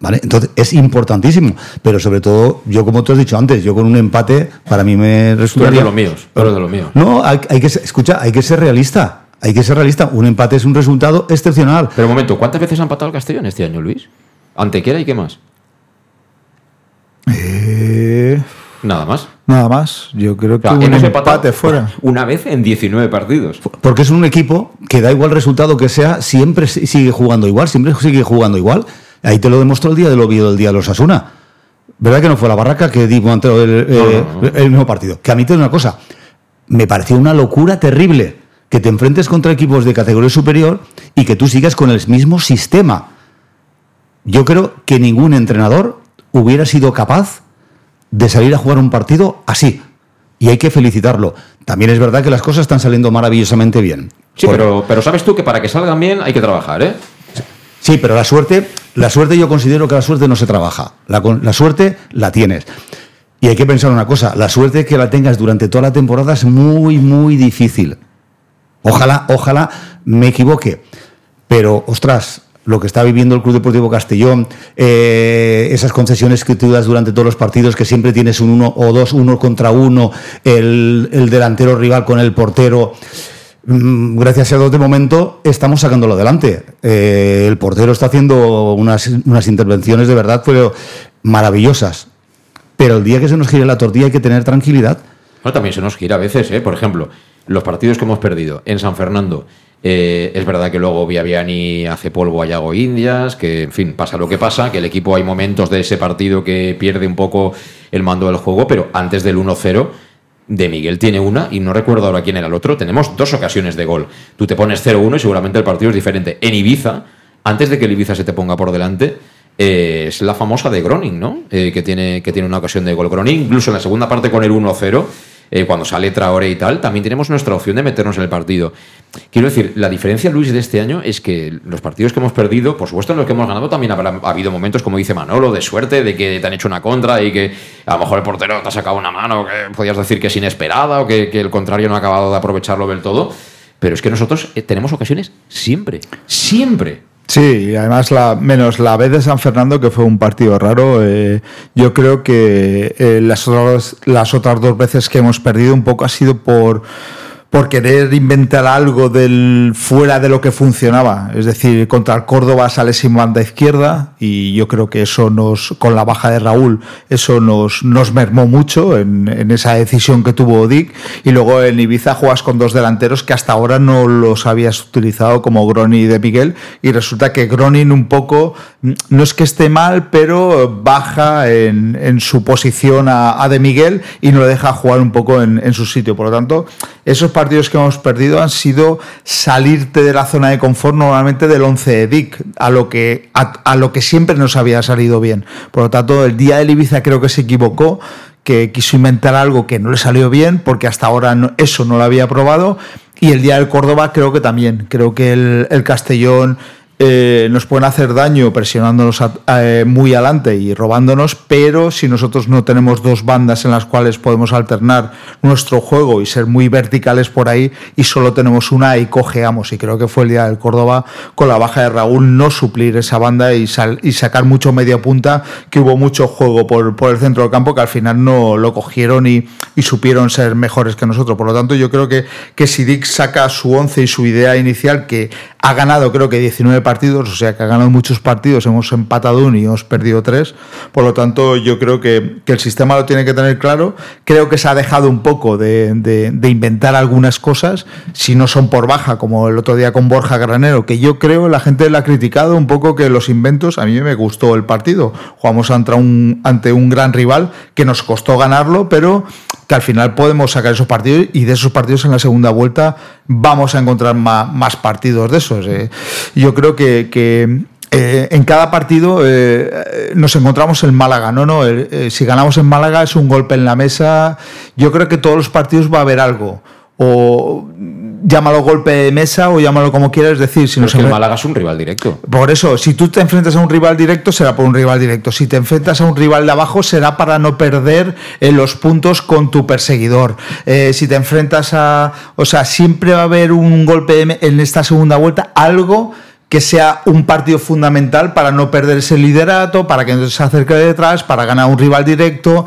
¿Vale? Entonces es importantísimo, pero sobre todo, yo como te has dicho antes, yo con un empate, para mí me resultaría. de los míos, pero de los míos. No, hay, hay que escucha, hay que ser realista. Hay que ser realista. Un empate es un resultado excepcional. Pero un momento, ¿cuántas veces ha empatado el Castellón este año, Luis? Antequera y qué más. Eh... Nada más. Nada más. Yo creo que o sea, un empate fuera. Una vez en 19 partidos. Porque es un equipo que da igual resultado que sea, siempre sigue jugando igual, siempre sigue jugando igual. Ahí te lo demostró el día del Oviedo, el día de los Asuna. ¿Verdad que no fue la barraca que dimos ante el, eh, no, no. el mismo partido? Que a mí te digo una cosa, me pareció una locura terrible que te enfrentes contra equipos de categoría superior y que tú sigas con el mismo sistema. Yo creo que ningún entrenador hubiera sido capaz de salir a jugar un partido así. Y hay que felicitarlo. También es verdad que las cosas están saliendo maravillosamente bien. Sí, Por- pero, pero sabes tú que para que salgan bien hay que trabajar, ¿eh? Sí, pero la suerte, la suerte yo considero que la suerte no se trabaja. La, la suerte la tienes. Y hay que pensar una cosa, la suerte que la tengas durante toda la temporada es muy, muy difícil. Ojalá, ojalá me equivoque. Pero, ostras, lo que está viviendo el Club Deportivo Castellón, eh, esas concesiones que tú das durante todos los partidos, que siempre tienes un uno o dos, uno contra uno, el, el delantero rival con el portero. Mm, Gracias a Dios de momento estamos sacándolo adelante. Eh, el portero está haciendo unas, unas intervenciones de verdad, pero maravillosas. Pero el día que se nos gire la tortilla hay que tener tranquilidad. Bueno, también se nos gira a veces, ¿eh? Por ejemplo, los partidos que hemos perdido en San Fernando. Eh, es verdad que luego Viaviani hace polvo a Yago Indias, que en fin, pasa lo que pasa, que el equipo hay momentos de ese partido que pierde un poco el mando del juego, pero antes del 1-0 de Miguel tiene una y no recuerdo ahora quién era el otro, tenemos dos ocasiones de gol. Tú te pones 0-1 y seguramente el partido es diferente. En Ibiza, antes de que el Ibiza se te ponga por delante, eh, es la famosa de Groning, ¿no? Eh, que, tiene, que tiene una ocasión de gol. Groning, incluso en la segunda parte con el 1-0, eh, cuando sale Traore y tal, también tenemos nuestra opción de meternos en el partido. Quiero decir, la diferencia, Luis, de este año es que los partidos que hemos perdido, por supuesto en los que hemos ganado, también habrá ha habido momentos, como dice Manolo, de suerte, de que te han hecho una contra y que a lo mejor el portero te ha sacado una mano que podías decir que es inesperada o que, el contrario no ha acabado de aprovecharlo del todo. Pero es que nosotros eh, tenemos ocasiones siempre, siempre. Sí, y además la, menos la vez de San Fernando, que fue un partido raro, eh, yo creo que eh, las, otras, las otras dos veces que hemos perdido un poco ha sido por por querer inventar algo del fuera de lo que funcionaba. Es decir, contra el Córdoba sale sin banda izquierda y yo creo que eso nos, con la baja de Raúl, eso nos, nos mermó mucho en, en esa decisión que tuvo Dick. Y luego en Ibiza juegas con dos delanteros que hasta ahora no los habías utilizado como Groni y De Miguel. Y resulta que Gronin un poco, no es que esté mal, pero baja en, en su posición a, De Miguel y no le deja jugar un poco en, en su sitio. Por lo tanto, esos partidos que hemos perdido han sido salirte de la zona de confort normalmente del 11 de Dick, a lo que, a, lo que siempre nos había salido bien. Por lo tanto, el día del Ibiza creo que se equivocó, que quiso inventar algo que no le salió bien, porque hasta ahora no, eso no lo había probado. Y el día del Córdoba creo que también. Creo que el, el Castellón eh, nos pueden hacer daño presionándonos a, a, muy adelante y robándonos, pero si nosotros no tenemos dos bandas en las cuales podemos alternar nuestro juego y ser muy verticales por ahí y solo tenemos una y cojeamos, y creo que fue el día del Córdoba con la baja de Raúl no suplir esa banda y, sacar mucho media punta, que hubo mucho juego por, el centro del campo que al final no lo cogieron y, y, supieron ser mejores que nosotros. Por lo tanto, yo creo que, que si Dick saca su once y su idea inicial, que ha ganado creo que 19 partidos, o sea que ha ganado muchos partidos, hemos empatado uno y hemos perdido tres, por lo tanto yo creo que, el sistema lo tiene que tener claro, creo que se ha dejado un poco de, inventar algunas cosas, si no son por baja, como el otro día con Borja Granero, que yo creo la gente le ha criticado un poco que los inventos, a mí me gustó el partido, jugamos ante un gran rival que nos costó ganarlo, pero que al final podemos sacar esos partidos y de esos partidos en la segunda vuelta vamos a encontrar más, partidos de esos. Eh. Yo creo que, eh, en cada partido eh, nos encontramos en Málaga, ¿no? no si ganamos en Málaga es un golpe en la mesa. Yo creo que todos los partidos va a haber algo. O llámalo golpe de mesa o llámalo como quieras, es decir, si no es que el Málaga es un rival directo. Por eso, si tú te enfrentas a un rival directo, será por un rival directo. Si te enfrentas a un rival de abajo, será para no perder eh, los puntos con tu perseguidor. Eh, si te enfrentas a. O sea, siempre va a haber un golpe de, en esta segunda vuelta, algo que sea un partido fundamental para no perder ese liderato, para que no se acerque de detrás, para ganar un rival directo,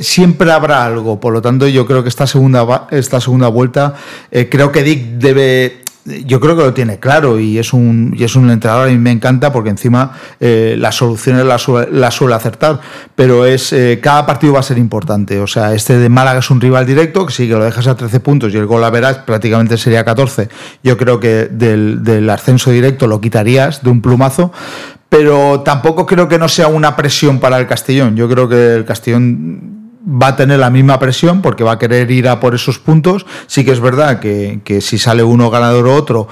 siempre habrá algo. Por lo tanto, yo creo que esta segunda, esta segunda vuelta, eh, creo que Dick debe yo creo que lo tiene claro y es un, y es un entrenador, a mí me encanta porque encima eh, las soluciones las suele, la suele acertar, pero es eh, cada partido va a ser importante. O sea, este de Málaga es un rival directo, que si que lo dejas a 13 puntos y el gol a verás prácticamente sería 14. Yo creo que del ascenso directo lo quitarías de un plumazo, pero tampoco creo que no sea una presión para el Castellón. Yo creo que el Castellón va a tener la misma presión porque va a querer ir a por esos puntos. Sí que es verdad que, que si sale uno ganador o otro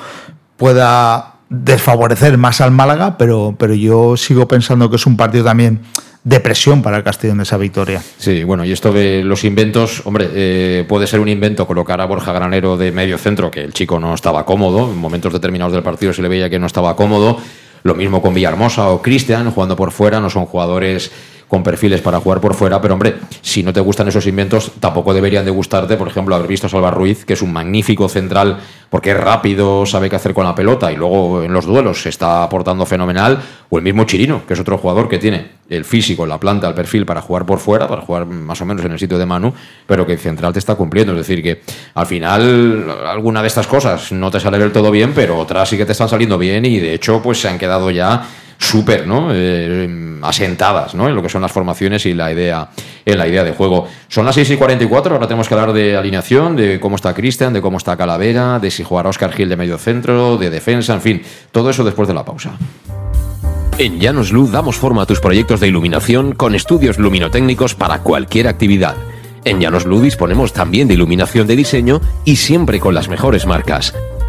pueda desfavorecer más al Málaga, pero, pero yo sigo pensando que es un partido también de presión para el Castellón de esa victoria. Sí, bueno, y esto de los inventos, hombre, eh, puede ser un invento colocar a Borja Granero de medio centro, que el chico no estaba cómodo, en momentos determinados del partido se le veía que no estaba cómodo, lo mismo con Villahermosa o Cristian jugando por fuera, no son jugadores con perfiles para jugar por fuera, pero hombre, si no te gustan esos inventos, tampoco deberían de gustarte, por ejemplo, haber visto a Salva Ruiz, que es un magnífico central porque es rápido, sabe qué hacer con la pelota y luego en los duelos se está aportando fenomenal, o el mismo Chirino, que es otro jugador que tiene el físico, la planta, el perfil para jugar por fuera, para jugar más o menos en el sitio de Manu, pero que el central te está cumpliendo, es decir, que al final alguna de estas cosas no te sale del todo bien, pero otras sí que te están saliendo bien y de hecho pues se han quedado ya súper ¿no? Eh, asentadas ¿no? en lo que son las formaciones y la idea, en la idea de juego. Son las 6 y 44, ahora tenemos que hablar de alineación, de cómo está Cristian, de cómo está Calavera, de si jugará Oscar Gil de medio centro, de defensa, en fin, todo eso después de la pausa. En Llanos Luz damos forma a tus proyectos de iluminación con estudios luminotécnicos para cualquier actividad. En Llanos Luz disponemos también de iluminación de diseño y siempre con las mejores marcas.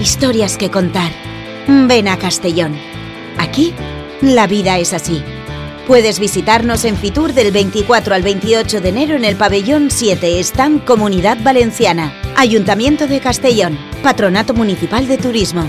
historias que contar, ven a Castellón. Aquí, la vida es así. Puedes visitarnos en Fitur del 24 al 28 de enero en el pabellón 7, Stand Comunidad Valenciana, Ayuntamiento de Castellón, Patronato Municipal de Turismo.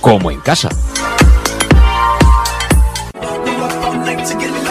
como en casa.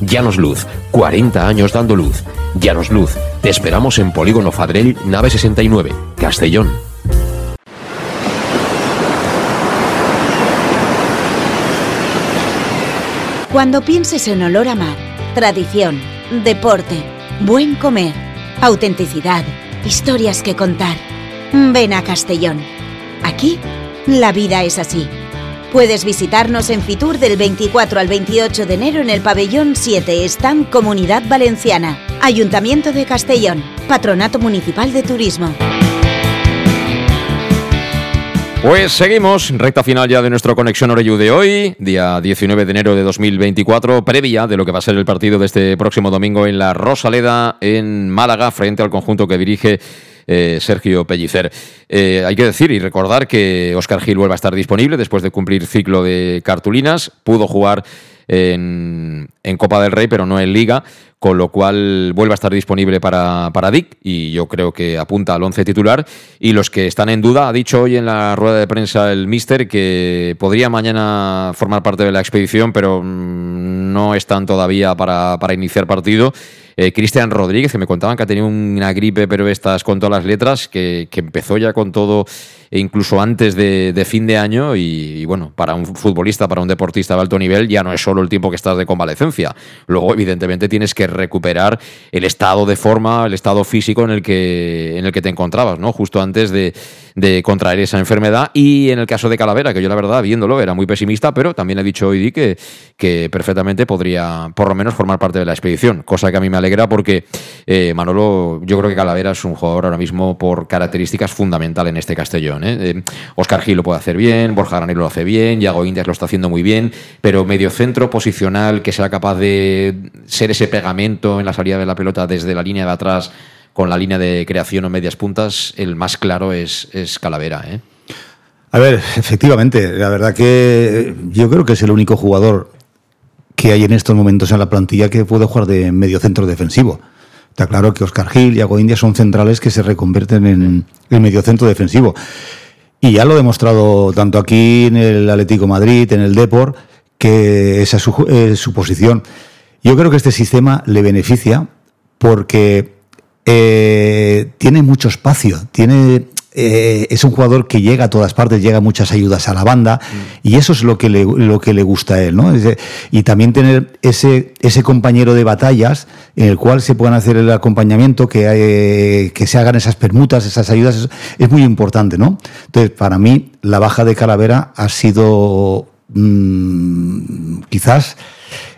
Llanos Luz, 40 años dando luz. Llanos Luz, te esperamos en Polígono Fadrell, nave 69, Castellón. Cuando pienses en olor a mar, tradición, deporte, buen comer, autenticidad, historias que contar. Ven a Castellón. Aquí, la vida es así. Puedes visitarnos en Fitur del 24 al 28 de enero en el pabellón 7 Stand Comunidad Valenciana. Ayuntamiento de Castellón. Patronato Municipal de Turismo. Pues seguimos, recta final ya de nuestro Conexión Oreyu de hoy, día 19 de enero de 2024, previa de lo que va a ser el partido de este próximo domingo en la Rosaleda, en Málaga, frente al conjunto que dirige eh, Sergio Pellicer. Eh, hay que decir y recordar que Oscar Gil vuelve a estar disponible después de cumplir ciclo de cartulinas, pudo jugar en, Copa del Rey, pero no en Liga, con lo cual vuelve a estar disponible para, para Dick y yo creo que apunta al once titular. Y los que están en duda, ha dicho hoy en la rueda de prensa el Mister que podría mañana formar parte de la expedición, pero mm, no están todavía para, para iniciar partido. Eh, Cristian Rodríguez, que me contaban que ha tenido una gripe, pero estas con todas las letras, que, empezó ya con todo, e incluso antes de, fin de año. Y, bueno, para un futbolista, para un deportista de alto nivel, ya no es solo el tiempo que estás de convalecencia. Luego, evidentemente, tienes que recuperar el estado de forma, el estado físico en el que, en el que te encontrabas, ¿no? Justo antes de, de contraer esa enfermedad. Y en el caso de Calavera, que yo la verdad, viéndolo, era muy pesimista, pero también he dicho hoy que, que perfectamente podría, por lo menos, formar parte de la expedición, cosa que a mí me alegra porque eh, Manolo, yo creo que Calavera es un jugador ahora mismo por características fundamental en este Castellón. ¿eh? Oscar Gil lo puede hacer bien, Borja Granero lo hace bien, Yago Indias lo está haciendo muy bien, pero medio centro posicional que sea capaz de ser ese pegamento en la salida de la pelota desde la línea de atrás con la línea de creación o medias puntas, el más claro es, es Calavera. ¿eh? A ver, efectivamente, la verdad que yo creo que es el único jugador que hay en estos momentos en la plantilla que puede jugar de medio centro defensivo. Está claro que Oscar Gil y Ago India son centrales que se reconvierten en, el medio centro defensivo. Y ya lo ha demostrado tanto aquí en el Atlético Madrid, en el Deport, que esa es es su posición. Yo creo que este sistema le beneficia porque eh, tiene mucho espacio, tiene eh, es un jugador que llega a todas partes, llega muchas ayudas a la banda y eso es lo que le, lo que le gusta a él, ¿no? y también tener ese, ese compañero de batallas en el cual se puedan hacer el acompañamiento, que, eh, que se hagan esas permutas, esas ayudas, es, muy importante, ¿no? Entonces, para mí, la baja de Calavera ha sido mm, quizás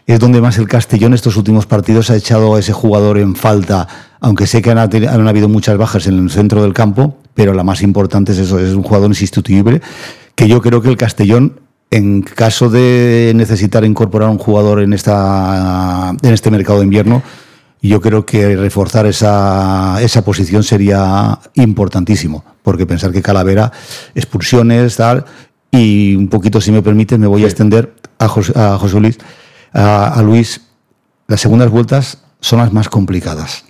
es donde más el Castellón estos últimos partidos ha echado a ese jugador en falta, aunque sé que han, habido muchas bajas en el centro del campo, pero la más importante es eso, es un jugador insustituible, que yo creo que el Castellón en caso de necesitar incorporar un jugador en, esta, en este mercado de invierno, yo creo que reforzar esa, esa posición sería importantísimo, porque pensar que Calavera, expulsiones, tal, y un poquito, si me permite, me voy a extender a a José Luis a, Luis, las segundas vueltas son las más complicadas.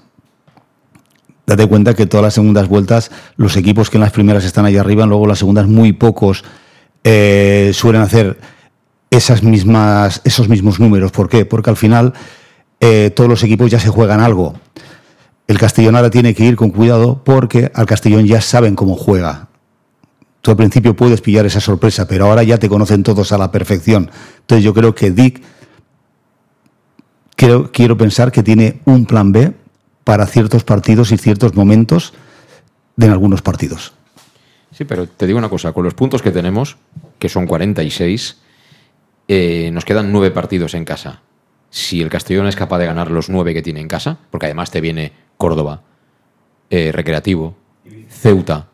Date cuenta que todas las segundas vueltas, los equipos que en las primeras están ahí arriba, luego las segundas muy pocos eh, suelen hacer esas mismas, esos mismos números. ¿Por qué? Porque al final eh, todos los equipos ya se juegan algo. El Castellón ahora tiene que ir con cuidado porque al Castellón ya saben cómo juega. Tú al principio puedes pillar esa sorpresa, pero ahora ya te conocen todos a la perfección. Entonces yo creo que Dick quiero pensar que tiene un plan B para ciertos partidos y ciertos momentos de algunos partidos. Sí, pero te digo una cosa, con los puntos que tenemos, que son 46, eh, nos quedan nueve partidos en casa. Si el Castellón es capaz de ganar los nueve que tiene en casa, porque además te viene Córdoba, eh, Recreativo, Ceuta,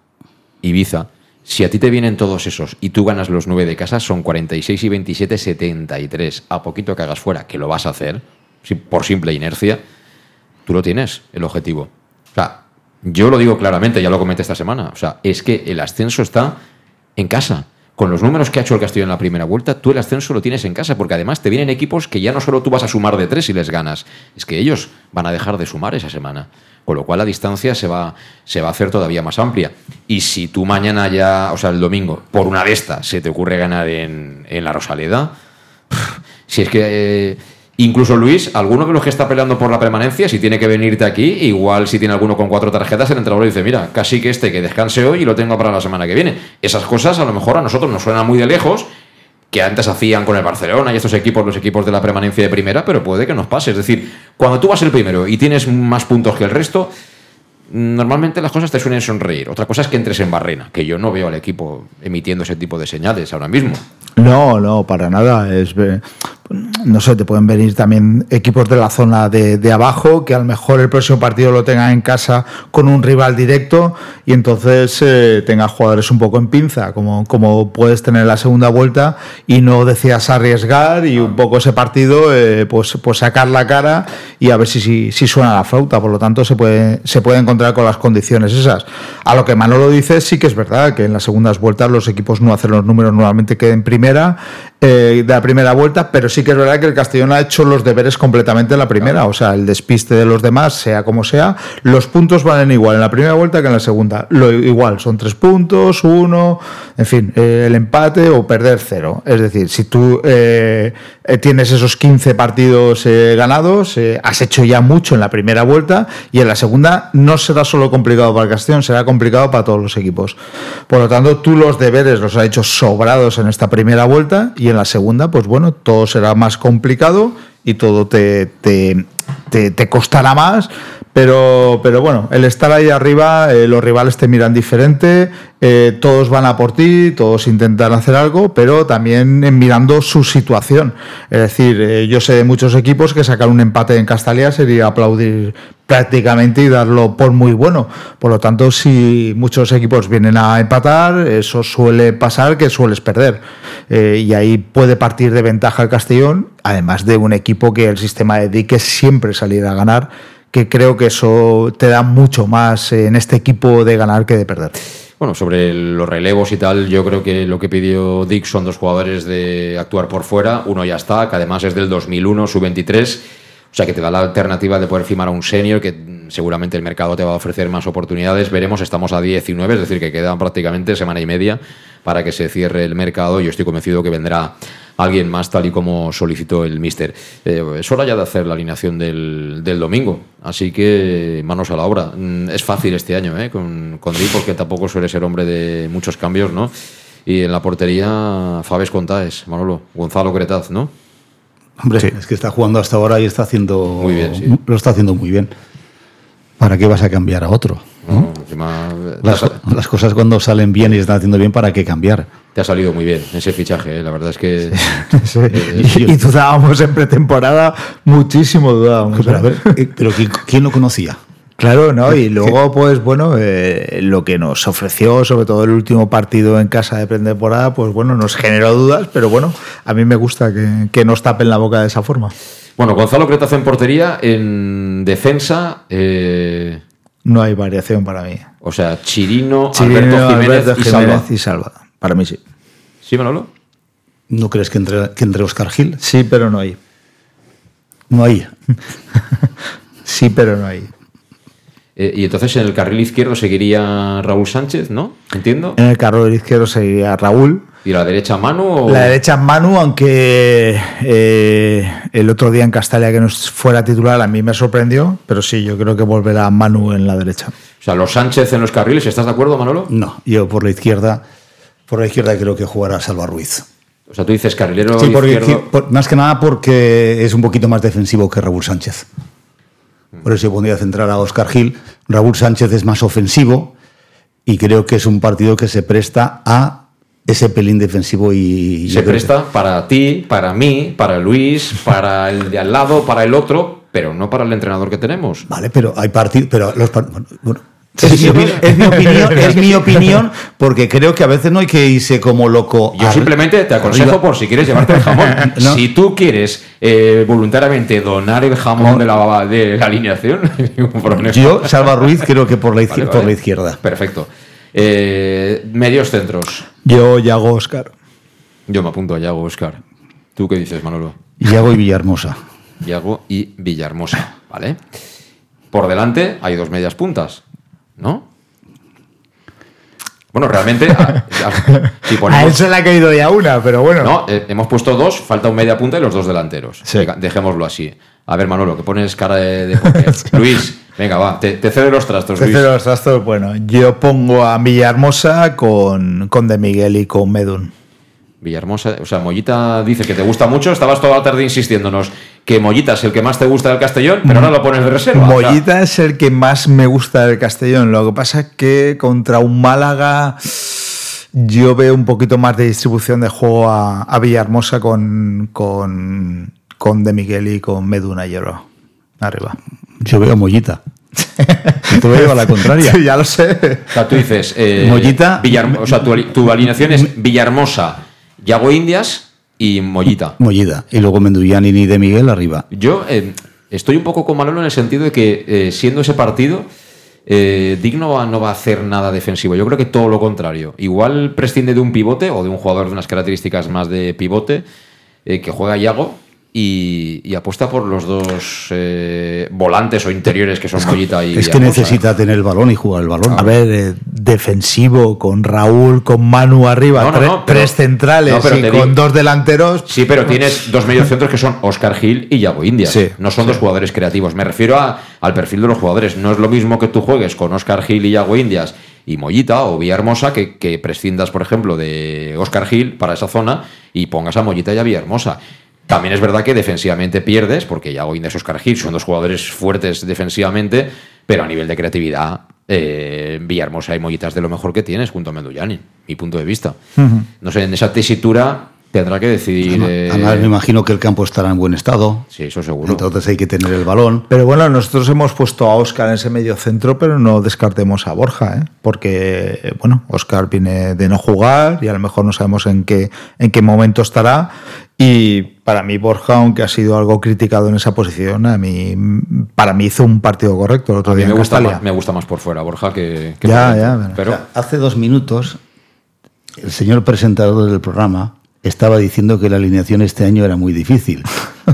Ibiza, si a ti te vienen todos esos y tú ganas los nueve de casa, son 46 y 27, 73. A poquito que hagas fuera, que lo vas a hacer, por simple inercia, tú lo tienes, el objetivo. O sea, yo lo digo claramente, ya lo comenté esta semana. O sea, es que el ascenso está en casa. Con los números que ha hecho el Castillo en la primera vuelta, tú el ascenso lo tienes en casa, porque además te vienen equipos que ya no solo tú vas a sumar de tres y les ganas, es que ellos van a dejar de sumar esa semana. Con lo cual la distancia se va, se va a hacer todavía más amplia. Y si tú mañana ya, o sea, el domingo, por una de estas, se te ocurre ganar en, la Rosaleda, si es que eh, Incluso Luis, alguno de los que está peleando por la permanencia, si tiene que venirte aquí, igual si tiene alguno con cuatro tarjetas, el entrenador dice, mira, casi que este que descanse hoy y lo tengo para la semana que viene. Esas cosas a lo mejor a nosotros nos suenan muy de lejos, que antes hacían con el Barcelona y estos equipos, los equipos de la permanencia de primera, pero puede que nos pase. Es decir, cuando tú vas el primero y tienes más puntos que el resto, normalmente las cosas te suelen sonreír. Otra cosa es que entres en barrena, que yo no veo al equipo emitiendo ese tipo de señales ahora mismo. No, no, para nada. Es, no sé, te pueden venir también equipos de la zona de, abajo que a lo mejor el próximo partido lo tengan en casa con un rival directo y entonces eh, tengas jugadores un poco en pinza, como, como puedes tener la segunda vuelta y no decías arriesgar y un poco ese partido eh, pues, pues sacar la cara y a ver si, si, suena la flauta. Por lo tanto, se puede, se puede encontrar con las condiciones esas. A lo que Manolo dice, sí que es verdad que en las segundas vueltas los equipos no hacen los números normalmente que en primera, eh, de la primera vuelta, pero sí que es verdad que el Castellón ha hecho los deberes completamente en la primera, o sea, el despiste de los demás, sea como sea, los puntos valen igual en la primera vuelta que en la segunda. Lo igual, son tres puntos, uno, en fin, eh, el empate o perder cero. Es decir, si tú eh, tienes esos 15 partidos ganados, has hecho ya mucho en la primera vuelta y en la segunda no será solo complicado para el Castellón, será complicado para todos los equipos. Por lo tanto, tú los deberes los has hecho sobrados en esta primera vuelta y en la segunda, pues bueno, todo será más complicado y todo te, te, te, costará más, pero, pero bueno, el estar ahí arriba, eh, los rivales te miran diferente, eh, todos van a por ti, todos intentan hacer algo, pero también mirando su situación. Es decir, eh, yo sé de muchos equipos que sacar un empate en Castalia sería aplaudir prácticamente y darlo por muy bueno. Por lo tanto, si muchos equipos vienen a empatar, eso suele pasar que sueles perder. Eh, y ahí puede partir de ventaja el Castellón, además de un equipo que el sistema de dique siempre saliera a ganar, que creo que eso te da mucho más en este equipo de ganar que de perder. Bueno, sobre los relevos y tal, yo creo que lo que pidió Dick son dos jugadores de actuar por fuera. Uno ya está, que además es del 2001, su 23. O sea, que te da la alternativa de poder firmar a un senior, que seguramente el mercado te va a ofrecer más oportunidades. Veremos, estamos a 19, es decir, que quedan prácticamente semana y media para que se cierre el mercado. Yo estoy convencido que vendrá alguien más, tal y como solicitó el Mister. Eh, es hora ya de hacer la alineación del, domingo, así que manos a la obra. Mm, es fácil este año ¿eh? con, con Di, porque tampoco suele ser hombre de muchos cambios, ¿no? Y en la portería, Fabes Contáez, Manolo, Gonzalo Cretaz, ¿no? Hombre, es que está jugando hasta ahora y está haciendo muy bien, lo está haciendo muy bien. ¿Para qué vas a cambiar a otro? las, cosas cuando salen bien y están haciendo bien, ¿para qué cambiar? Te ha salido muy bien ese fichaje, ¿eh? la verdad es que... Eh, y, dudábamos en pretemporada, muchísimo dudábamos. Pero, ¿eh? pero ¿quién lo conocía? Claro, ¿no? Y luego, pues bueno, lo que nos ofreció, sobre todo el último partido en casa de pretemporada, pues bueno, nos generó dudas, pero bueno, a mí me gusta que, que nos tapen la boca de esa forma. Bueno, Gonzalo Cretaz en portería, en defensa. No hay variación para mí. O sea, Chirino, Alberto Jiménez, y, Salva. y, Salva. Para mí sí. ¿Sí, Manolo? ¿No crees que entre, que entre Oscar Gil? Sí, pero no hay. No hay. sí, pero no hay. Eh, y entonces en el carril izquierdo seguiría Raúl Sánchez, ¿no? Entiendo. En el carril izquierdo seguiría Raúl. ¿Y la derecha Manu? La derecha Manu, aunque eh, el otro día en Castalia que no fuera titular a mí me sorprendió, pero sí, yo creo que volverá Manu en la derecha. O sea, los Sánchez en los carriles, ¿estás de acuerdo, Manolo? No, yo por la izquierda, por la izquierda creo que jugará Salva Ruiz. O sea, tú dices carrilero sí, más que nada porque es un poquito más defensivo que Raúl Sánchez. Por eso yo pondría centrar a Oscar Gil. Raúl Sánchez es más ofensivo y creo que es un partido que se presta a ese pelín defensivo y... Se presta para ti, para mí, para Luis, para el de al lado, para el otro, pero no para el entrenador que tenemos. Vale, pero hay partidos... Pero los, bueno, es, mi, opinión, es, mi opinión, porque creo que a veces no hay que irse como loco. Yo simplemente te aconsejo por si quieres llevarte el jamón. Si tú quieres eh, voluntariamente donar el jamón de, la, de la alineación, Yo, Salva Ruiz, creo que por la, por la izquierda. Perfecto. Eh, medios centros. Yo, Yago Oscar. Yo me apunto a Yago Oscar. ¿Tú qué dices, Manolo? Yago y Villahermosa. Yago y Villahermosa, ¿vale? Por delante hay dos medias puntas, ¿no? Bueno, realmente. A, él se le ha caído ya una, pero bueno. No, eh, hemos puesto dos, falta un media punta y los dos delanteros. Dejémoslo así. A ver, Manolo, que pones cara de. de Luis, venga, va, te, cedo los trastos. Te cedo los trastos, bueno. Yo pongo a Villahermosa con, con De Miguel y con Medun. Villahermosa, o sea, Mollita dice que te gusta mucho, estabas toda la tarde insistiéndonos que Mollita es el que más te gusta del Castellón, pero ahora lo pones de reserva. Mollita es el que más me gusta del Castellón, lo que pasa es que contra un Málaga yo veo un poquito más de distribución de juego a, a Villahermosa con, con, con De Miguel y con Meduna Hierro arriba. Yo veo Mollita. Te veo a la contraria. Sí, ya lo sé. O sea, tú dices, eh, Mollita- Villarmo- o sea, tu, tu alineación es Villahermosa, Yago Indias y Mollita. Mollita. Y luego Mendullán y de Miguel arriba. Yo eh, estoy un poco con Manolo en el sentido de que, eh, siendo ese partido, eh, Digno no va a hacer nada defensivo. Yo creo que todo lo contrario. Igual prescinde de un pivote o de un jugador de unas características más de pivote eh, que juega Yago. Y, y apuesta por los dos eh, volantes o interiores que son Mollita y Es que necesita tener el balón y jugar el balón. A ver, eh, defensivo con Raúl, con Manu arriba, No, no, tre- no, pero- tres centrales pero y con dos delanteros. Sí, pero tienes dos mediocentros que son Oscar Gil y Yago Indias. Sí, no son dos jugadores creativos. Me refiero a- al perfil de los jugadores. No es lo mismo que tú juegues con Oscar Gil y Yago Indias y Mollita o Villahermosa que, que prescindas, por ejemplo, de Oscar Gil para esa zona y pongas a Mollita y a Villahermosa. También es verdad que defensivamente pierdes, porque Yago Indias y Oscar Gil son dos jugadores fuertes defensivamente, pero a nivel de creatividad, eh, Villahermosa y Mollita es de lo mejor que tienes junto a Mendullani, mi punto de vista. No sé, en esa tesitura tendrá que decidir. Además, eh, además, me imagino que el campo estará en buen estado. Sí, eso seguro. Entonces hay que tener el balón. Pero bueno, nosotros hemos puesto a Oscar en ese medio centro, pero no descartemos a Borja, ¿eh? porque eh, bueno, Oscar viene de no jugar y a lo mejor no sabemos en qué, en qué momento estará. Y para mí, Borja, aunque ha sido algo criticado en esa posición, a mí, para mí hizo un partido correcto el otro A mí día me en gusta, más, me gusta más por fuera, Borja, que, que Ya, por ya, pero- Pero Hace dos minutos, el señor presentador del programa estaba diciendo que la alineación este año era muy difícil.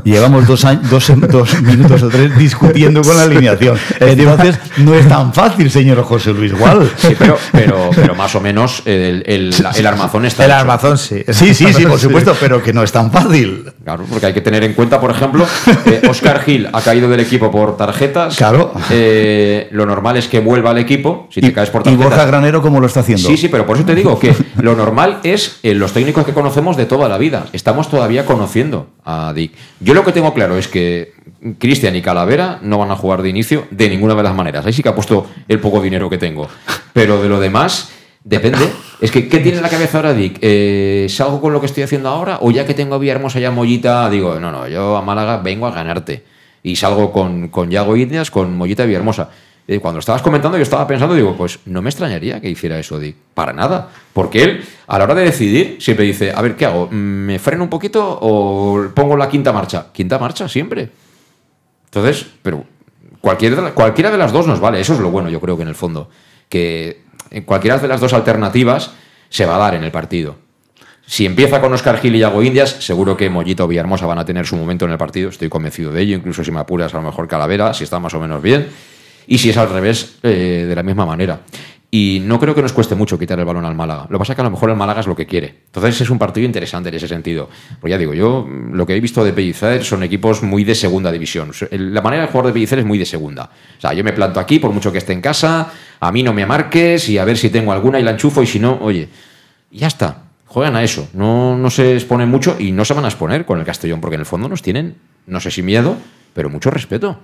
Llevamos dos, años, dos, dos minutos o tres discutiendo con la alineación. Entonces, no es tan fácil, señor José Luis Gual. sí, pero, pero, pero más o menos el, el- el armazón está. El hecho. armazón sí. Sí, sí, sí, por supuesto, pero que no es tan fácil. Claro, porque hay que tener en cuenta, por ejemplo, eh, Oscar Gil ha caído del equipo por tarjetas. Claro. Eh, lo normal es que vuelva al equipo si te Y, caes por y. Borja Granero, ¿cómo lo está haciendo? Sí, sí, pero por eso te digo que lo normal es eh, los técnicos que conocemos de toda la vida. Estamos todavía conociendo a Dick. Yo lo que tengo claro es que Cristian y Calavera no van a jugar de inicio de ninguna de las maneras. Ahí sí que ha puesto el poco dinero que tengo. Pero de lo demás, depende. Es que, ¿qué tiene en la cabeza ahora Dick? Eh, ¿Salgo con lo que estoy haciendo ahora? ¿O ya que tengo a Villahermosa ya Mollita, digo, no, no, yo a Málaga vengo a ganarte? Y salgo con, con Yago Indias, con Mollita Villahermosa. Cuando estabas comentando, yo estaba pensando, digo, pues no me extrañaría que hiciera eso, Dick. Para nada. Porque él, a la hora de decidir, siempre dice, a ver, ¿qué hago? ¿Me freno un poquito o pongo la quinta marcha? Quinta marcha, siempre. Entonces, pero cualquiera cualquiera de las dos nos vale. Eso es lo bueno, yo creo que en el fondo. Que cualquiera de las dos alternativas se va a dar en el partido. Si empieza con Oscar Gil y Yago Indias, seguro que Mollito o Villahermosa van a tener su momento en el partido. Estoy convencido de ello. Incluso si me apuras, a lo mejor Calavera, si está más o menos bien. Y si es al revés, eh, de la misma manera. Y no creo que nos cueste mucho quitar el balón al Málaga. Lo que pasa es que a lo mejor el Málaga es lo que quiere. Entonces es un partido interesante en ese sentido. Pues ya digo, yo lo que he visto de Pellicer son equipos muy de segunda división. La manera de jugar de Pellicer es muy de segunda. O sea, yo me planto aquí por mucho que esté en casa, a mí no me marques y a ver si tengo alguna y la enchufo y si no, oye, ya está. Juegan a eso. No, no se exponen mucho y no se van a exponer con el Castellón porque en el fondo nos tienen, no sé si miedo, pero mucho respeto.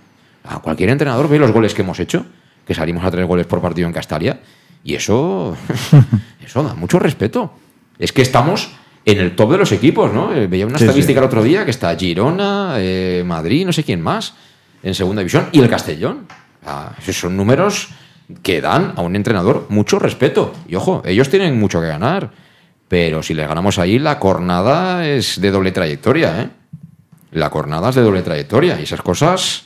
A cualquier entrenador ve los goles que hemos hecho, que salimos a tres goles por partido en Castalia, y eso, eso da mucho respeto. Es que estamos en el top de los equipos, ¿no? Eh, Veía una Sí, estadística sí. el otro día que está Girona, eh, Madrid, no sé quién más, en segunda división, y el Castellón. Ah, esos son números que dan a un entrenador mucho respeto. Y ojo, ellos tienen mucho que ganar, pero si les ganamos ahí, la cornada es de doble trayectoria, ¿eh? La cornada es de doble trayectoria, y esas cosas,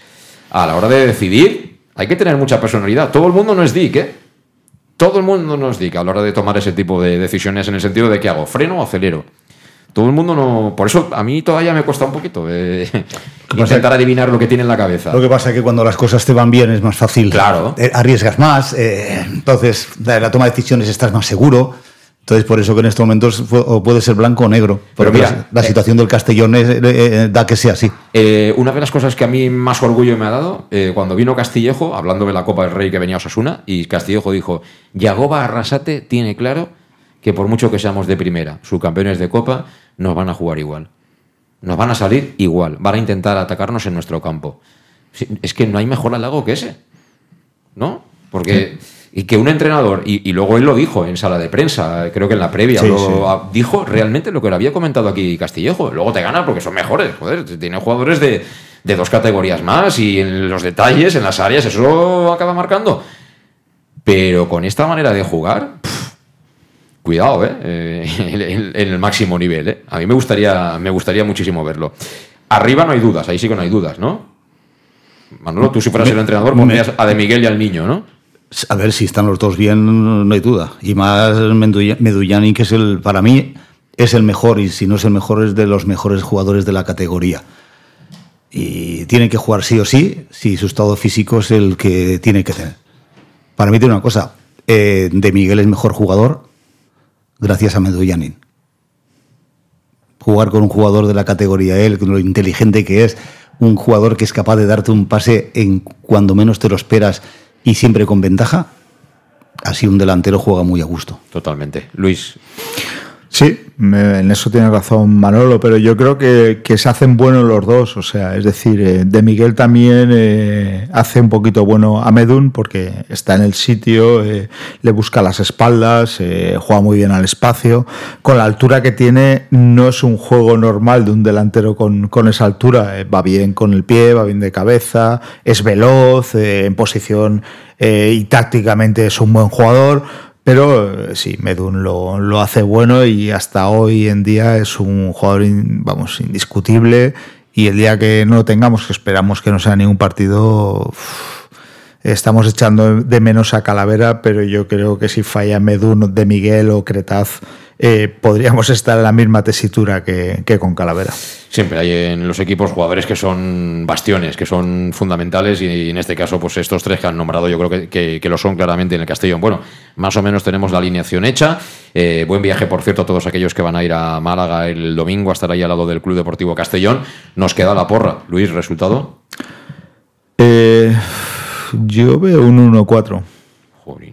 a la hora de decidir, hay que tener mucha personalidad. Todo el mundo no es Dick, ¿eh? Todo el mundo no es Dick a la hora de tomar ese tipo de decisiones en el sentido de que hago, freno o acelero. Todo el mundo no. Por eso a mí todavía me cuesta un poquito eh, intentar adivinar lo que tiene en la cabeza. Lo que pasa es que cuando las cosas te van bien es más fácil. Claro. Eh, arriesgas más, eh, entonces la toma de decisiones estás más seguro. Entonces, por eso que en estos momentos o puede ser blanco o negro. Pero Pero mira, la, la eh, situación del Castellón es- eh, eh, da que sea así. Una de las cosas que a mí más orgullo me ha dado, cuando vino Castillejo, hablando de la Copa del Rey que venía a Osasuna, y Castillejo dijo, Yagoba Arrasate tiene claro que por mucho que seamos de primera, subcampeones de Copa, nos van a jugar igual. Nos van a salir igual, van a intentar atacarnos en nuestro campo. Es que no hay mejor halago que ese. ¿No? Porque. Y que un entrenador, y, luego él lo dijo en sala de prensa, creo que en la previa, lo, dijo realmente lo que le había comentado aquí Castillejo. Luego te gana porque son mejores, joder, tienen jugadores de, dos categorías más y en los detalles, en las áreas, eso acaba marcando. Pero con esta manera de jugar, cuidado, ¿eh? eh en, el máximo nivel. ¿eh? A mí me gustaría, me gustaría muchísimo verlo. Arriba no hay dudas, ahí sí que no hay dudas, ¿no? Manolo, tú si fueras el entrenador pondrías a De Miguel y al niño, ¿no? A ver, si están los dos bien, no hay duda. Y más Medullani, que es el, para mí, es el mejor, y si no es el mejor, es de los mejores jugadores de la categoría. Y tiene que jugar sí o sí, si su estado físico es el que tiene que tener. Para mí tiene una cosa, eh, De Miguel es mejor jugador gracias a Medullanin. Jugar con un jugador de la categoría, él, con lo inteligente que es, un jugador que es capaz de darte un pase en cuando menos te lo esperas y siempre con ventaja, así un delantero juega muy a gusto. Totalmente. Luis. Sí, en eso tiene razón Manolo, pero yo creo que, se hacen buenos los dos. O sea, es decir, eh, De Miguel también eh, hace un poquito bueno a Medun porque está en el sitio, eh, le busca las espaldas, juega muy bien al espacio. Con la altura que tiene, no es un juego normal de un delantero con esa altura. va bien con el pie, va bien de cabeza, es veloz, en posición y tácticamente es un buen jugador pero eh, sí, Medun lo, hace bueno y hasta hoy en día es un jugador, vamos, indiscutible. Y el día que no lo tengamos, que esperamos que no sea ningún partido, estamos echando de menos a Calavera, pero yo creo que si falla Medun de Miguel o Cretaz, eh, podríamos estar en la misma tesitura que, con Calavera. Siempre hay en los equipos jugadores que son bastiones, que son fundamentales y en este caso pues estos tres que han nombrado yo creo que, lo son claramente en el Castellón. Bueno, más o menos tenemos la alineación hecha. Eh, buen viaje, por cierto, a todos aquellos que van a ir a Málaga el domingo a estar ahí al lado del Club Deportivo Castellón. Nos queda la porra. Luis, ¿resultado? Eh, yo veo un 1-4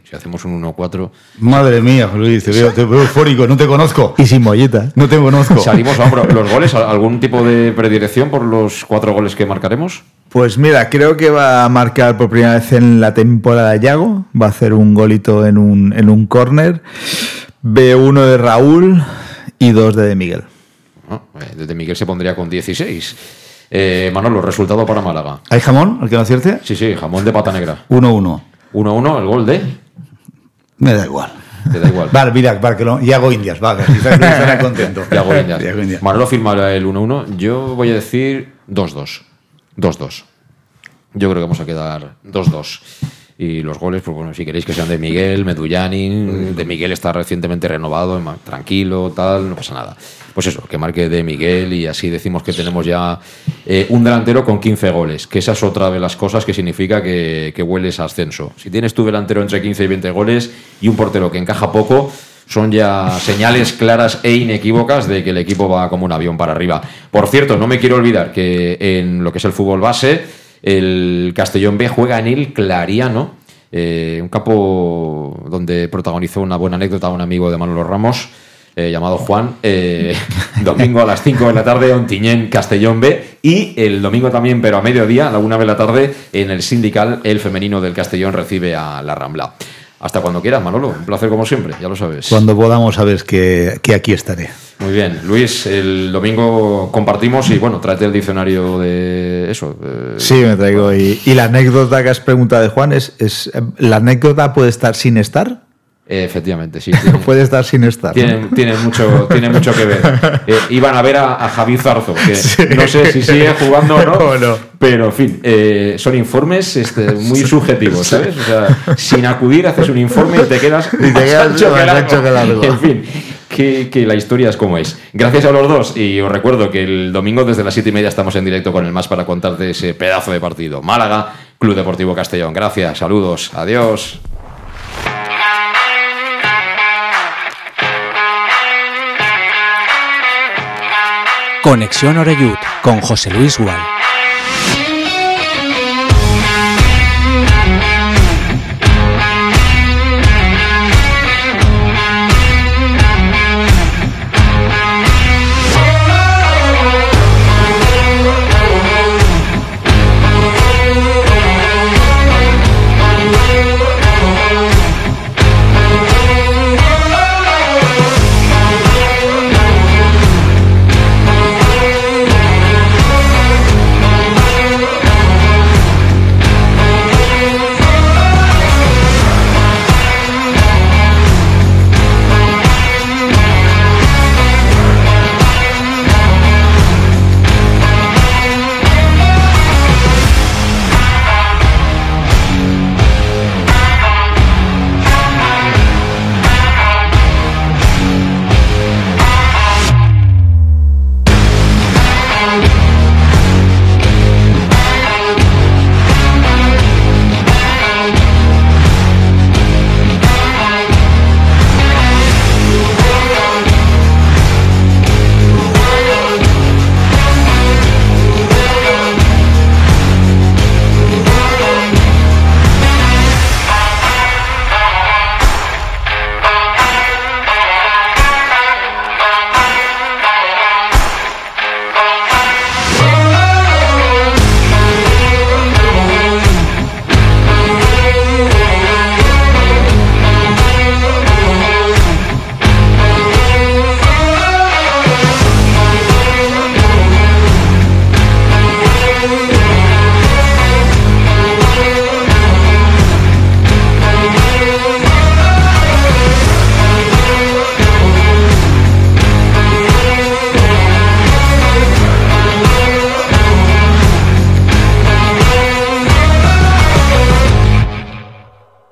si hacemos un 1-4. Madre mía, Luis, te veo, eufórico, no te conozco. Y sin molleta. No te conozco. Salimos a los goles, ¿algún tipo de predirección por los cuatro goles que marcaremos? Pues mira, creo que va a marcar por primera vez en la temporada Yago. Va a hacer un golito en un, en un córner. Veo uno de Raúl y dos de De Miguel. Ah, eh, de Miguel se pondría con 16. Eh, Manolo, resultado para Málaga. ¿Hay jamón? ¿El que no acierte? Sí, sí, jamón de pata negra. 1-1. 1-1, el gol de. Me da igual. Te da igual. Vale, mira, que y hago indias, va, si estará contento. Y hago indias. y hago indias. Manolo firma el 1-1. Yo voy a decir 2-2. 2-2. Yo creo que vamos a quedar 2-2. Y los goles, pues bueno, si queréis que sean de Miguel, Medullani, de Miguel está recientemente renovado, tranquilo, tal, no pasa nada. Pues eso, que marque de Miguel y así decimos que tenemos ya eh, un delantero con 15 goles, que esa es otra de las cosas que significa que, que hueles a ascenso. Si tienes tu delantero entre 15 y 20 goles y un portero que encaja poco, son ya señales claras e inequívocas de que el equipo va como un avión para arriba. Por cierto, no me quiero olvidar que en lo que es el fútbol base, el Castellón B juega en el Clariano, eh, un campo donde protagonizó una buena anécdota un amigo de Manolo Ramos. Eh, llamado Juan, eh, domingo a las 5 de la tarde, Ontiñén, Castellón B, y el domingo también, pero a mediodía, a la 1 de la tarde, en el sindical, el femenino del Castellón recibe a la Rambla. Hasta cuando quieras, Manolo. Un placer como siempre, ya lo sabes. Cuando podamos, sabes que, que aquí estaré. Muy bien. Luis, el domingo compartimos y bueno, tráete el diccionario de eso. Sí, me traigo. Y, la anécdota que has preguntado de Juan es, es, ¿la anécdota puede estar sin estar? efectivamente, sí. Puede estar sin estar. Tiene, mucho, tiene mucho que ver. Eh, iban a ver a, Javi Zarzo, que no sé si sigue jugando o no, pero en fin, eh, son informes este, muy subjetivos, ¿sabes? O sea, sin acudir haces un informe y te quedas, y te quedas que En fin. Que, la historia es como es. Gracias a los dos y os recuerdo que el domingo desde las siete y media estamos en directo con el más para contarte ese pedazo de partido. Málaga, Club Deportivo Castellón. Gracias, saludos, adiós. Conexión Oreyud con José Luis Gual.